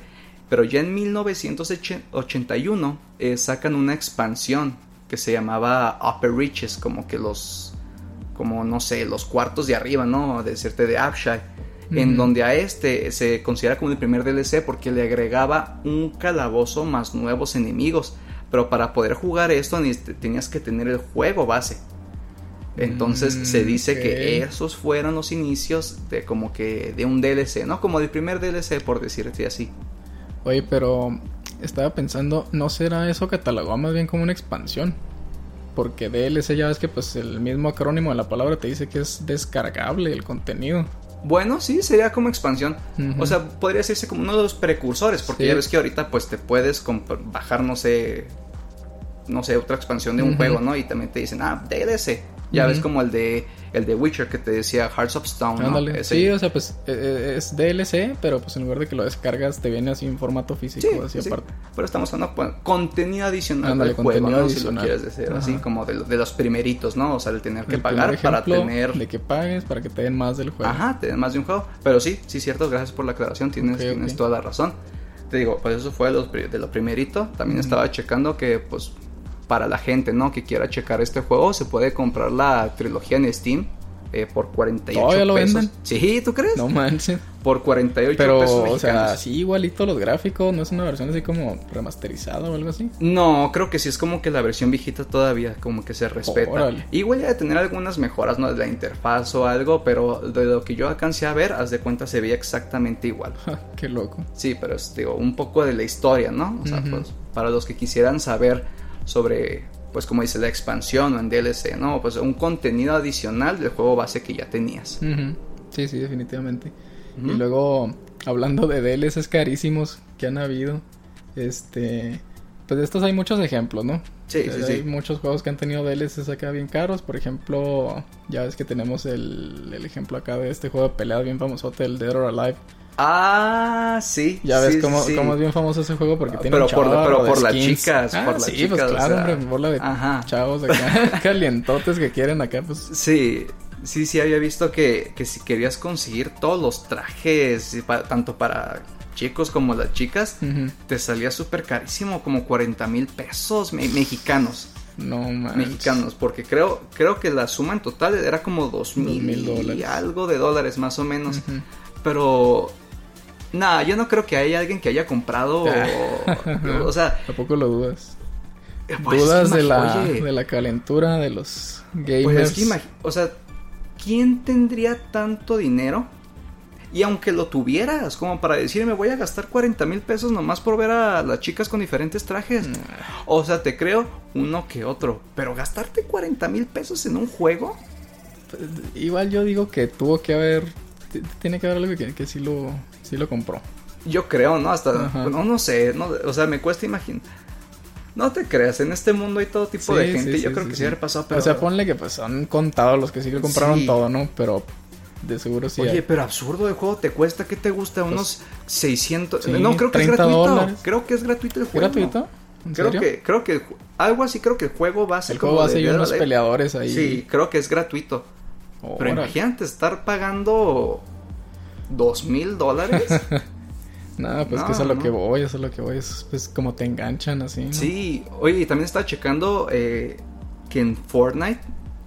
pero ya en 1981 eh, sacan una expansión que se llamaba Upper Reaches, como que los, como no sé, los cuartos de arriba, ¿no? De decirte de Abshai. En donde a este se considera como el primer DLC porque le agregaba un calabozo más nuevos enemigos. Pero para poder jugar esto tenías que tener el juego base. Entonces Mm, se dice que esos fueron los inicios de como que de un DLC, ¿no? Como del primer DLC por decirte así. Oye, pero estaba pensando, ¿no será eso catalogado más bien como una expansión? Porque DLC ya ves que pues el mismo acrónimo de la palabra te dice que es descargable el contenido. Bueno, sí, sería como expansión. O sea, podría decirse como uno de los precursores, porque Sí. ya ves que ahorita pues te puedes bajar, no sé, no sé, otra expansión de un juego, ¿no? Y también te dicen, ah, DLC. Ya ves como el de el de Witcher que te decía Hearts of Stone, ¿no? Ándale. Sí, o sea, pues eh, eh, es DLC, pero pues en lugar de que lo descargas te viene así en formato físico, Sí, así sí. aparte. Pero estamos hablando de contenido adicional Ándale, del juego, contenido ¿no? adicional. Si lo quieres decir así, como de, de los primeritos, ¿no? O sea, el tener que El pagar para tener... De que pagues para que te den más del juego. Ajá, tener más de un juego. Pero sí, sí, cierto, gracias por la aclaración, tienes, toda la razón. Te digo, pues eso fue de, lo primerito. También estaba checando que, pues, para la gente, ¿no? Que quiera checar este juego, se puede comprar la trilogía en Steam eh, por 48 ¿Todavía lo pesos. venden? Sí, ¿tú crees? No manches. Por 48 Pero, pesos o sea, mexicanos. sí, igualito los gráficos, no es una versión así como remasterizada o algo así. No, creo que sí es como que la versión viejita todavía como que se respeta. Órale. Igual ya de tener algunas mejoras, ¿no? De la interfaz o algo, pero de lo que yo alcancé a ver, haz de cuenta se veía exactamente igual. *laughs* Qué loco. Sí, pero es, digo, un poco de la historia, ¿no? O sea, pues para los que quisieran saber sobre, pues como dice, la expansión o en DLC, ¿no? Pues un contenido adicional del juego base que ya tenías. Sí, sí, definitivamente. Y luego, hablando de DLCs carísimos que han habido, este... Pues de estos hay muchos ejemplos, ¿no? Sí, sí, hay sí. muchos juegos que han tenido DLCs acá bien caros. Por ejemplo, ya ves que tenemos el, el ejemplo acá de este juego de pelea bien famosote, el Dead or Alive. Ah, sí. Ya ves sí, cómo, sí. cómo es bien famoso ese juego porque Ah, tiene pero un por- chorro pero de por las chicas, Ah, por las sí, chicas, pues o claro, sea, hombre, bola de ajá. chavos acá, *laughs* *laughs* calientotes que quieren acá, pues... Sí, sí, sí, había visto que, que si querías conseguir todos los trajes, pa- tanto para chicos como las chicas, te salía súper carísimo, como 40 mil pesos me- mexicanos. No manches. Mexicanos, porque creo, creo que la suma en total era como dos mil mil y dólares. algo de dólares más o menos. Pero, nada, yo no creo que haya alguien que haya comprado, *laughs* o sea, ¿A poco lo dudas? pues, dudas es que de la, oye, de la calentura de los gamers. Pues es que o sea, ¿quién tendría tanto dinero? Y aunque lo tuvieras, como para decirme voy a gastar 40 mil pesos nomás por ver a las chicas con diferentes trajes. O sea, te creo uno que otro. Pero gastarte 40 mil pesos en un juego. Igual yo digo que tuvo que haber tiene que haber algo que, que sí, lo, sí lo compró. Yo creo, ¿no? Hasta, no, no sé, no, o sea, me cuesta imaginar. No te creas, en este mundo hay todo tipo de gente. yo creo que sí, haber pasado, pero... O sea, ponle que pues han contado los que sí lo compraron todo, ¿no? Pero de seguro sí. Oye, pero absurdo el juego te cuesta, ¿qué te gusta? Pues, Unos 600. no, creo que es gratuito. Creo que es gratuito el juego. ¿Gratuito? creo que creo que algo así creo que el juego va a ser el juego va a ser unos peleadores ahí. Sí, creo que es gratuito. pero imagínate estar pagando dos mil dólares. *laughs* Nada, pues que eso es lo que voy, eso es lo que voy, es pues como te enganchan así. Sí, oye, y también estaba checando eh, que en Fortnite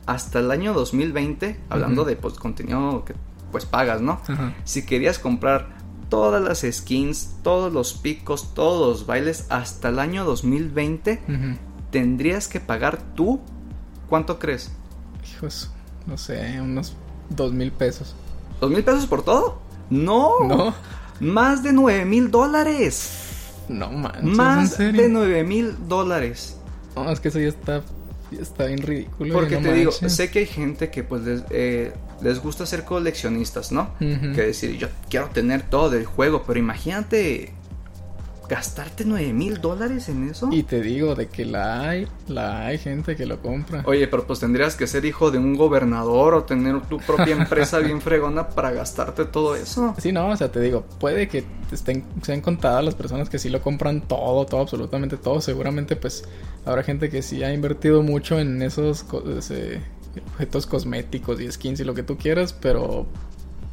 hasta el año 2020, hablando de pues, contenido que pues pagas, ¿no? Si querías comprar todas las skins, todos los picos, todos los bailes hasta el año 2020, tendrías que pagar tú, ¿cuánto crees? Hijos, no sé, unos dos mil pesos. ¿Dos mil pesos por todo? No. No. Más de nueve mil dólares. No manches. Más de nueve mil dólares. No, es que eso ya está está bien ridículo. Porque te digo, sé que hay gente que pues les, eh, les gusta ser coleccionistas, ¿no? Que decir, yo quiero tener todo del juego, pero imagínate gastarte 9 mil dólares en eso. Y te digo, de que la hay, la hay gente que lo compra. Oye, pero pues tendrías que ser hijo de un gobernador o tener tu propia empresa bien fregona para gastarte todo eso. Sí, no, o sea, te digo, puede que estén, sean contadas las personas que sí lo compran todo, todo, absolutamente todo. Seguramente pues habrá gente que sí ha invertido mucho en esos objetos cosméticos y skins y lo que tú quieras, pero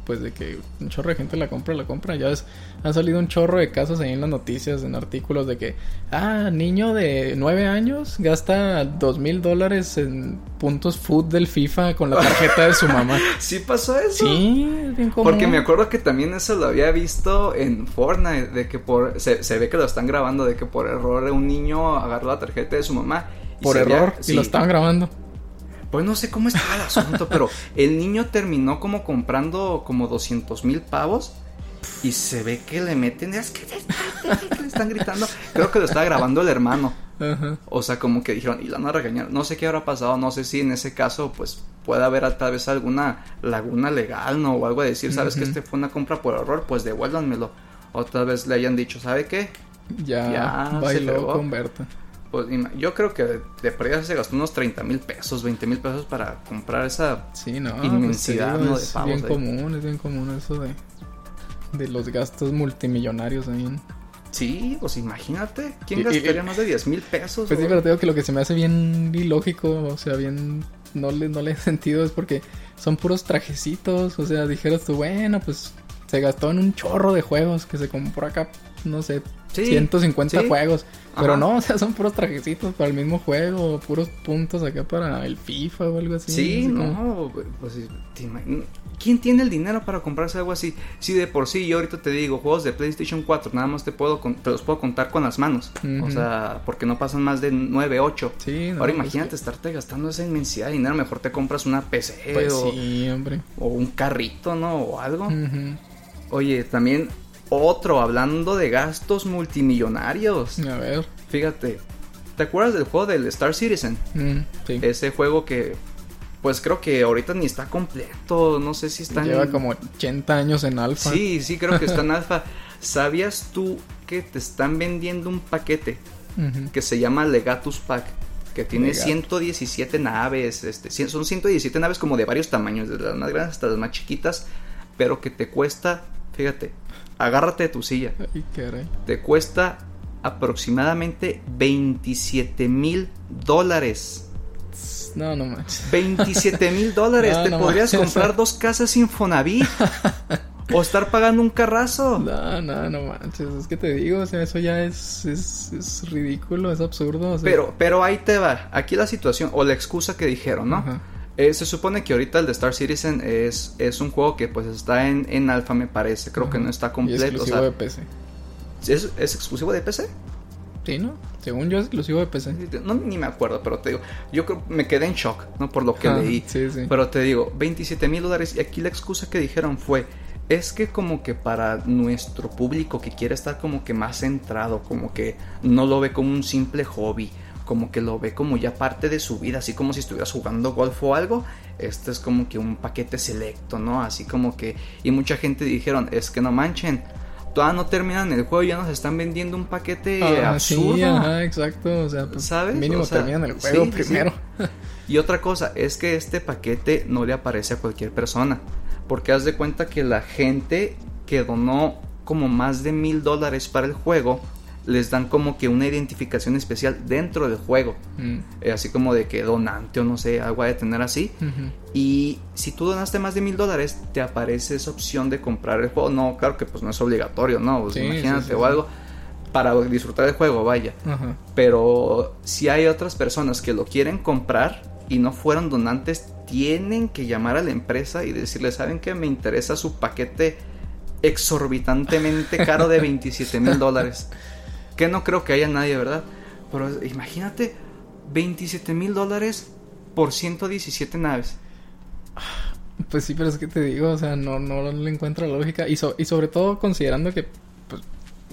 pues de que un chorro de gente la compra, la compra. Ya ves, han salido un chorro de casos ahí en las noticias, en artículos de que, ah, niño de nueve años gasta dos mil dólares en puntos food del FIFA con la tarjeta de su *laughs* mamá. ¿Sí pasó eso? Sí, bien común. Porque me acuerdo que también eso lo había visto en Fortnite, de que por, se, ve que lo están grabando, de que por error un niño agarró la tarjeta de su mamá. por error, y lo estaban grabando. Pues no sé cómo estaba el asunto, pero el niño terminó como comprando como 200 mil pavos. Y se ve que le meten, es que, le están gritando. Creo que lo estaba grabando el hermano. O sea, como que dijeron, y la van a regañar. No sé qué habrá pasado, no sé si en ese caso, pues puede haber tal vez alguna laguna legal, ¿no? O algo de decir, ¿sabes que este fue una compra por error? Pues devuélvanmelo. O tal vez le hayan dicho, ¿sabe qué? Ya, ya bailó con Berta. Pues yo creo que de, de se gastó unos 30 mil pesos, 20 mil pesos para comprar esa sí, no, pues inmensidad ¿no? de pavos. Es bien común, es bien común eso de, de los gastos multimillonarios ahí. Sí, pues imagínate, ¿quién gastaría más de 10 mil pesos? Pues sí, pero digo que lo que se me hace bien ilógico, o sea, bien, no le, no le he *laughs* sentido es porque son puros trajecitos, o sea, dijeras tú, bueno, pues se gastó en un chorro de juegos que se compró acá, no sé, 150 juegos. Pero no, o sea, son puros trajecitos para el mismo juego, puros puntos acá para el FIFA o algo así. Sí, no, pues ¿quién tiene el dinero para comprarse algo así? Si de por sí yo ahorita te digo, juegos de PlayStation 4, nada más te puedo te los puedo contar con las manos. O sea, porque no pasan más de 9, 8. Sí, Ahora pues imagínate estarte gastando esa inmensidad de dinero, mejor te compras una PC pues o, hombre. o un carrito, ¿no? O algo. Oye, también otro, hablando de gastos multimillonarios. A ver. Fíjate, ¿te acuerdas del juego del Star Citizen? Mm, sí. Ese juego que, pues creo que ahorita ni está completo, no sé si está Lleva como 80 años en alfa. Sí, *laughs* sí, creo que está en alfa. ¿Sabías tú que te están vendiendo un paquete que se llama Legatus Pack? Que tiene 117 naves, este, son 117 naves como de varios tamaños, desde las más grandes hasta las más chiquitas, pero que te cuesta, fíjate, agárrate de tu silla. Ay, caray. Te cuesta aproximadamente 27 mil dólares. No, no manches. 27 mil dólares. *laughs* Te podrías comprar dos casas Infonavit. *laughs* o estar pagando un carrazo. No, no, no manches. Es que te digo, o sea, eso ya es, es, ridículo, es absurdo. pero, pero ahí te va. Aquí la situación, o la excusa que dijeron, ¿no? Eh, se supone que ahorita el de Star Citizen es, es un juego que pues está en, en alfa, me parece. Creo que no está completo. es exclusivo de PC. ¿es, ¿Es exclusivo de PC? Sí, ¿no? Según yo es exclusivo de PC. No, ni me acuerdo, pero te digo, yo creo, me quedé en shock, ¿no? Por lo que leí. Sí, sí. Pero te digo, 27 mil dólares. Y aquí la excusa que dijeron fue, es que como que para nuestro público que quiere estar como que más centrado, como que no lo ve como un simple hobby, como que lo ve como ya parte de su vida, así como si estuvieras jugando golf o algo. Este es como que un paquete selecto, ¿no? Así como que... Y mucha gente dijeron, es que no manchen, todavía no terminan el juego, ya nos están vendiendo un paquete Ah, absurdo. sí, ajá, exacto. O sea, pues, ¿Sabes? mínimo O sea, terminan el juego sí, sí. primero. Y otra cosa es que este paquete no le aparece a cualquier persona. Porque haz de cuenta que la gente que donó como más de mil dólares para el juego, les dan como que una identificación especial dentro del juego. Mm, Eh, así como de que donante o no sé, algo de tener así. Y si tú donaste más de mil dólares, te aparece esa opción de comprar el juego. No, claro que pues no es obligatorio, ¿no? Pues, Sí, imagínate sí, sí, o algo para disfrutar del juego, vaya. Pero si hay otras personas que lo quieren comprar y no fueron donantes, tienen que llamar a la empresa y decirle, ¿saben qué? Me interesa su paquete exorbitantemente caro de *laughs* 27 mil dólares. Que no creo que haya nadie, ¿verdad? Pero imagínate, 27 mil dólares por 117 naves. Pues sí, pero es que te digo, o sea, no, no le encuentro la lógica. Y, so- y sobre todo considerando que, pues,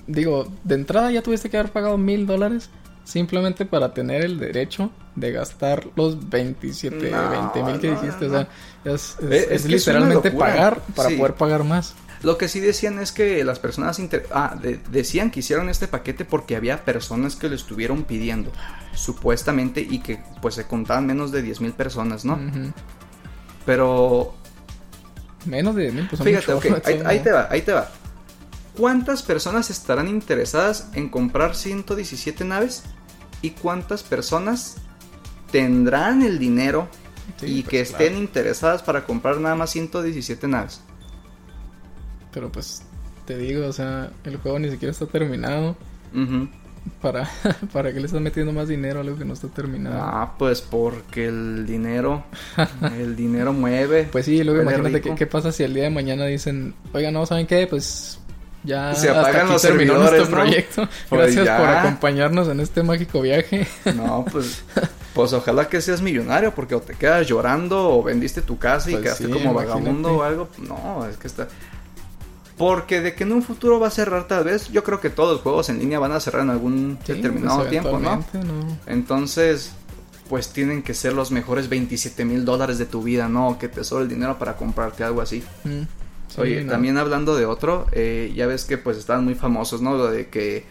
digo, de entrada ya tuviste que haber pagado mil dólares simplemente para tener el derecho de gastar los 27, No, 20 mil que no, dijiste. no, O sea, es, es- es es que es una literalmente pagar para Sí. poder pagar más. Lo que sí decían es que las personas inter- ah, de- decían que hicieron este paquete porque había personas que lo estuvieron pidiendo, supuestamente, y que pues se contaban menos de 10 mil personas, ¿no? Pero Menos de 10 mil, pues fíjate, ok, *laughs* ahí, te va, ahí te va. ¿Cuántas personas estarán interesadas en comprar 117 naves? ¿Y cuántas personas tendrán el dinero Sí, y pues, que claro. estén interesadas para comprar nada más 117 naves? Pero pues, te digo, o sea, el juego ni siquiera está terminado. ¿Para, *laughs* ¿Para qué le estás metiendo más dinero a algo que no está terminado? Ah, pues porque el dinero, *laughs* el dinero mueve. Pues sí, luego imagínate qué, qué pasa si el día de mañana dicen, oiga, no, ¿saben qué? Pues ya Se hasta apagan aquí los terminó servidores, nuestro ¿no? proyecto. Pues Gracias ya. por acompañarnos en este mágico viaje. No, pues, *laughs* pues ojalá que seas millonario porque o te quedas llorando o vendiste tu casa y Pues quedaste sí, como imagínate. vagabundo o algo. No, es que está... Porque de que en un futuro va a cerrar tal vez, yo creo que todos los juegos en línea van a cerrar en algún Sí, determinado pues, tiempo, ¿no? ¿no? Entonces, pues tienen que ser los mejores 27 mil dólares de tu vida, ¿no? Que te sobre el dinero para comprarte algo así. Mm, sí, Oye, no. también hablando de otro, eh, ya ves que pues estaban muy famosos, ¿no? Lo de que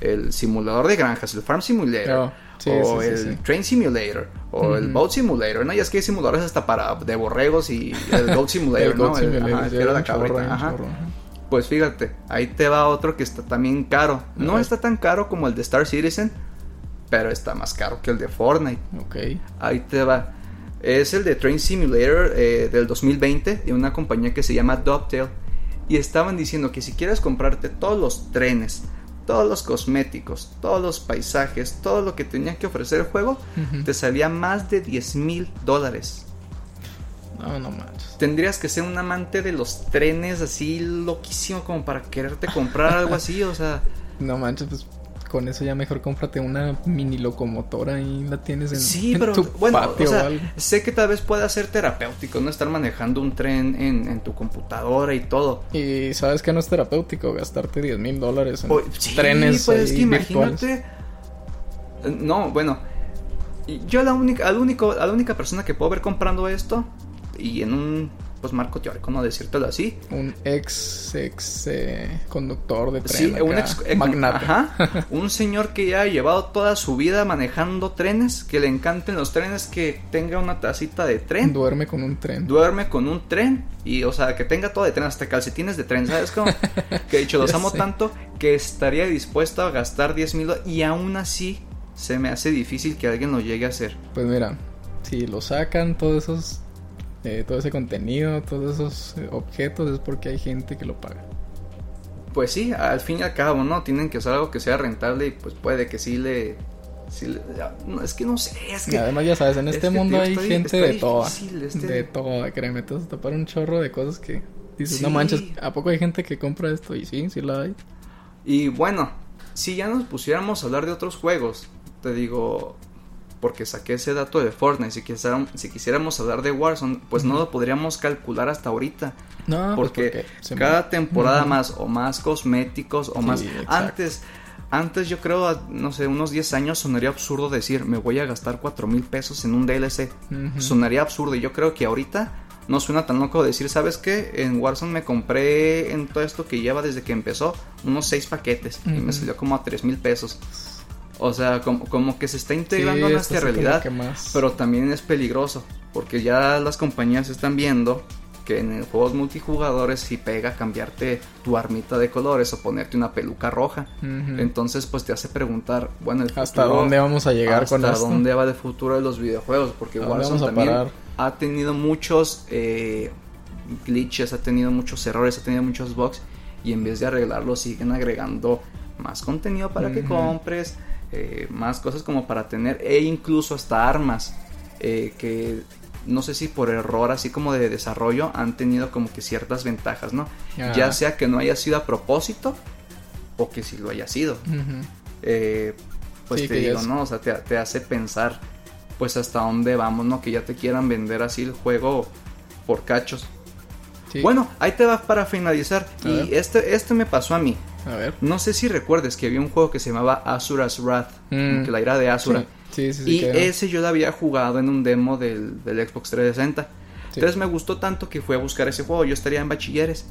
el simulador de granjas, el Farm Simulator, Oh, sí, o sí, sí, el. Train Simulator, o el. Boat Simulator, ¿no? Ya es que hay simuladores hasta para de borregos y el Goat *laughs* Simulator, El ¿no? Goat Simulator, ajá, era la cabrita, chorro, ajá. Pues fíjate, ahí te va otro que está también caro. No está tan caro como el de Star Citizen, pero está más caro que el de Fortnite. Ok. Ahí te va. Es el de Train Simulator eh, del 2020 de una compañía que se llama Dovetail. Y estaban diciendo que si quieres comprarte todos los trenes, todos los cosméticos, todos los paisajes, todo lo que tenía que ofrecer el juego, te salía más de 10 mil dólares. No, no manches. Tendrías que ser un amante de los trenes así loquísimo como para quererte comprar algo así, o sea... *laughs* No manches, pues con eso ya mejor cómprate una mini locomotora y la tienes en, Sí, en pero tu bueno, patio o sea, o algo. sé que tal vez pueda ser terapéutico, no estar manejando un tren en, en tu computadora y todo. Y sabes que no es terapéutico gastarte 10 mil dólares en O- sí, trenes pues es que virtuales. imagínate. No, bueno, yo la única, al único, a la única persona que puedo ver comprando esto y en un pues marco teórico, no decírtelo así. Un ex, ex eh, conductor de tren. Sí, un acá, ex, eh, magnate. ajá, *laughs* un señor que ya ha llevado toda su vida manejando trenes, que le encanten los trenes, que tenga una tacita de tren. Duerme con un tren. duerme con un tren y, o sea, que tenga todo de tren, hasta calcetines de tren, ¿sabes cómo? *laughs* Que he dicho, los amo sé. tanto que estaría dispuesto a gastar 10 mil y aún así se me hace difícil que alguien lo llegue a hacer. Pues mira, si lo sacan todos esos, eh, todo ese contenido, todos esos eh, objetos, es porque hay gente que lo paga. Pues sí, al fin y al cabo, ¿no? Tienen que hacer algo que sea rentable y pues puede que sí le... sí le- no, es que no sé, es Y que... además ya sabes, en es este mundo tío, hay gente de toda. difícil, este- De toda, créeme, te vas a tapar un chorro de cosas que dices, Sí. no manches, ¿a poco hay gente que compra esto? Y sí, sí la hay. Y bueno, si ya nos pusiéramos a hablar de otros juegos, te digo, porque saqué ese dato de Fortnite, si quisiéramos, si quisiéramos hablar de Warzone, pues no lo podríamos calcular hasta ahorita, No, pues porque cada me- temporada más o más cosméticos o Sí, más... exacto. Antes, Antes yo creo, no sé, unos 10 años sonaría absurdo decir, me voy a gastar 4 mil pesos en un DLC. Sonaría absurdo y yo creo que ahorita no suena tan loco decir, ¿sabes qué? En Warzone me compré en todo esto que lleva desde que empezó unos 6 paquetes y me salió como a 3 mil pesos. O sea, como, como que se está integrando Sí, a nuestra realidad, más- pero también es peligroso porque ya las compañías están viendo que en juegos multijugadores si pega cambiarte tu armita de colores o ponerte una peluca roja. Entonces, pues te hace preguntar, bueno, el ¿Hasta futuro- dónde vamos a llegar con hasta esto? dónde va el futuro de los videojuegos, porque ¿A dónde Warzone también parar? ha tenido muchos eh, glitches, ha tenido muchos errores, ha tenido muchos bugs y en vez de arreglarlos siguen agregando más contenido para que compres, eh, más cosas como para tener e incluso hasta armas eh, que no sé si por error así como de desarrollo han tenido como que ciertas ventajas, ¿no? Ah. Ya sea que no haya sido a propósito o que sí lo haya sido eh, pues Sí, te digo, es- ¿no? O sea, te, te hace pensar, pues hasta dónde vamos, ¿no? Que ya te quieran vender así el juego por cachos. Sí. Bueno, ahí te va para finalizar. A y este, este me pasó a mí. A ver. No sé si recuerdes que había un juego que se llamaba Asura's Wrath, Mm. que la ira de Asura. Sí, sí, sí. y ese yo lo había jugado en un demo del, del Xbox 360. Sí. Entonces me gustó tanto que fui a buscar ese juego. Yo estaría en bachilleres.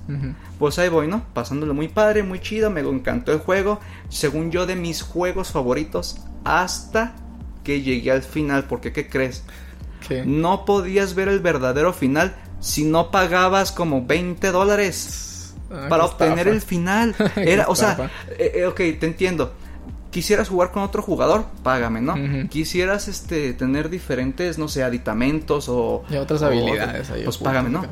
Pues ahí voy, ¿no? Pasándolo muy padre, muy chido, me encantó el juego. Según yo, de mis juegos favoritos, hasta que llegué al final. Porque, ¿qué crees? ¿Qué? No podías ver el verdadero final si no pagabas como 20 dólares Ah, para obtener estafa. el final. *laughs* Era, o sea, estafa. eh, eh, ok, te entiendo. Quisieras jugar con otro jugador, págame, ¿no? Quisieras este tener diferentes, no sé, aditamentos o Y otras o- habilidades ahí. Pues págame, ¿no?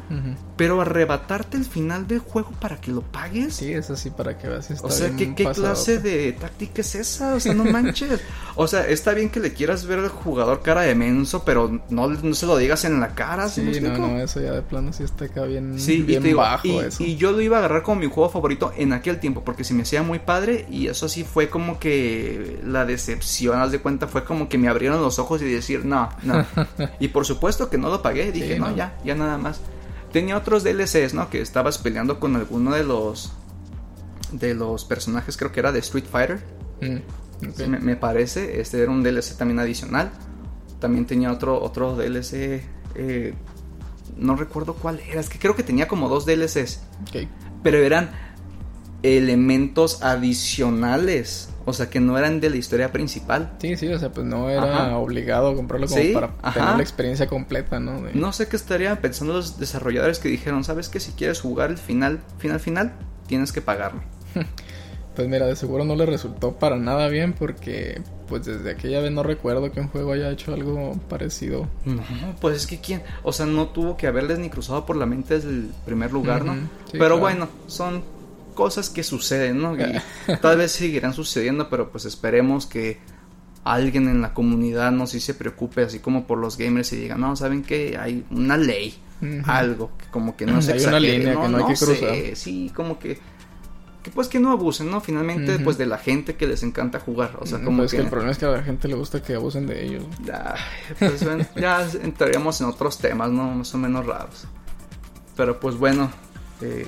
Pero arrebatarte el final del juego para que lo pagues. Sí, eso sí, para que veas. está O sea, bien ¿qué, qué clase de táctica es esa? O sea, no manches. O sea, está bien que le quieras ver al jugador cara de menso, pero no, no se lo digas en la cara, ¿sí, Sí, no, no, eso ya de plano sí está acá bien, Sí, y, bien te digo, bajo y, eso. y yo lo iba a agarrar como mi juego favorito en aquel tiempo, porque se me hacía muy padre y eso sí fue como que la decepción, haz de cuenta, fue como que me abrieron los ojos y decir, no, no. *laughs* y por supuesto que no lo pagué, dije, Sí, no, no. ya, ya nada más. Tenía otros DLCs, ¿no? Que estabas peleando con alguno de los de los personajes, creo que era de Street Fighter. Mm. Me, me parece, este era un DLC también adicional. También tenía otro, otro DLC, eh, no recuerdo cuál era, es que creo que tenía como dos DLCs, pero eran elementos adicionales, o sea que no eran de la historia principal. Sí, sí, o sea, pues no era Ajá. obligado a comprarlo como Sí, para ajá. tener la experiencia completa, ¿no? De- No sé qué estarían pensando los desarrolladores que dijeron, sabes que si quieres jugar el final, final, final, tienes que pagarme. *laughs* Pues mira, de seguro no le resultó para nada bien porque pues desde aquella vez no recuerdo que un juego haya hecho algo parecido. No, pues es que quién, o sea, no tuvo que haberles ni cruzado por la mente desde el primer lugar, ¿no? Sí, pero claro. bueno, son cosas que suceden, ¿no? Y *laughs* tal vez seguirán sucediendo, pero pues esperemos que alguien en la comunidad no sí se preocupe, así como por los gamers y diga, no, ¿saben que Hay una ley, algo, que como que no se Hay una línea que no hay que sé, cruzar. sí, como que... Que pues que no abusen, ¿no? Finalmente, pues de la gente que les encanta jugar. O sea, como pues que... que el problema es que a la gente le gusta que abusen de ellos. Ay, pues bueno, *laughs* ya entraríamos en otros temas, ¿no? Más o menos raros. Pero pues bueno, eh,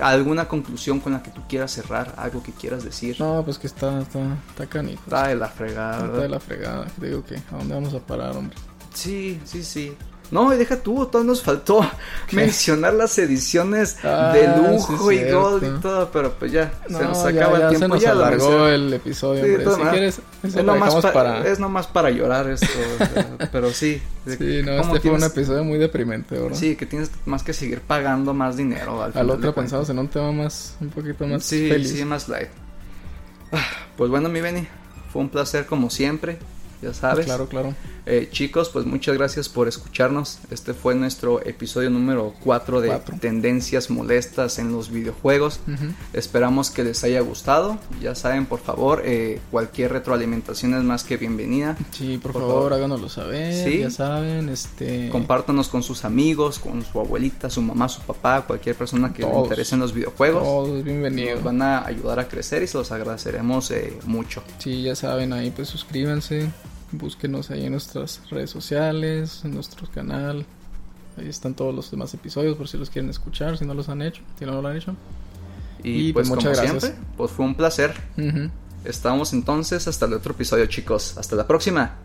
¿alguna conclusión con la que tú quieras cerrar? ¿Algo que quieras decir? No, pues que está, está, está canijo. Está de la fregada, Está de la fregada. Te digo que, ¿a dónde vamos a parar, hombre? Sí, sí, sí. No, y deja tú, todo nos faltó ¿Qué? *laughs* *laughs* mencionar las ediciones Ah, de lujo sí, y gold y todo, pero pues ya, No, se nos acaba ya el tiempo. se nos ya alargó el episodio, Sí, hombre. si quieres, eso es, lo nomás pa- para... es nomás para llorar esto, *laughs* pero sí. Sí, no, ¿cómo este fue un episodio muy deprimente, ¿verdad? Sí, que tienes más que seguir pagando más dinero. Al, Al otro pensamos en un tema más, un poquito más sí, feliz. sí, más light. Ah, Pues bueno, mi Benny, fue un placer como siempre, ya sabes. Claro, claro. Eh, chicos, pues muchas gracias por escucharnos. Este fue nuestro episodio número 4 de Cuatro. Tendencias Molestas en los Videojuegos. Esperamos que les haya gustado. Ya saben, por favor, eh, cualquier retroalimentación es más que bienvenida. Sí, por, Por favor, favor. háganoslo saber. Sí. Ya saben, este. Compártanos con sus amigos, con su abuelita, su mamá, su papá, cualquier persona que le interese en los videojuegos. Todos Nos bienvenidos. van a ayudar a crecer y se los agradeceremos eh, mucho. Sí, ya saben, ahí pues suscríbanse. Búsquenos ahí en nuestras redes sociales, en nuestro canal. Ahí están todos los demás episodios por si los quieren escuchar, si no los han hecho, si no lo han hecho. Y, Y, pues, pues, como muchas gracias. siempre, pues fue un placer. Estamos entonces hasta el otro episodio, chicos. Hasta la próxima.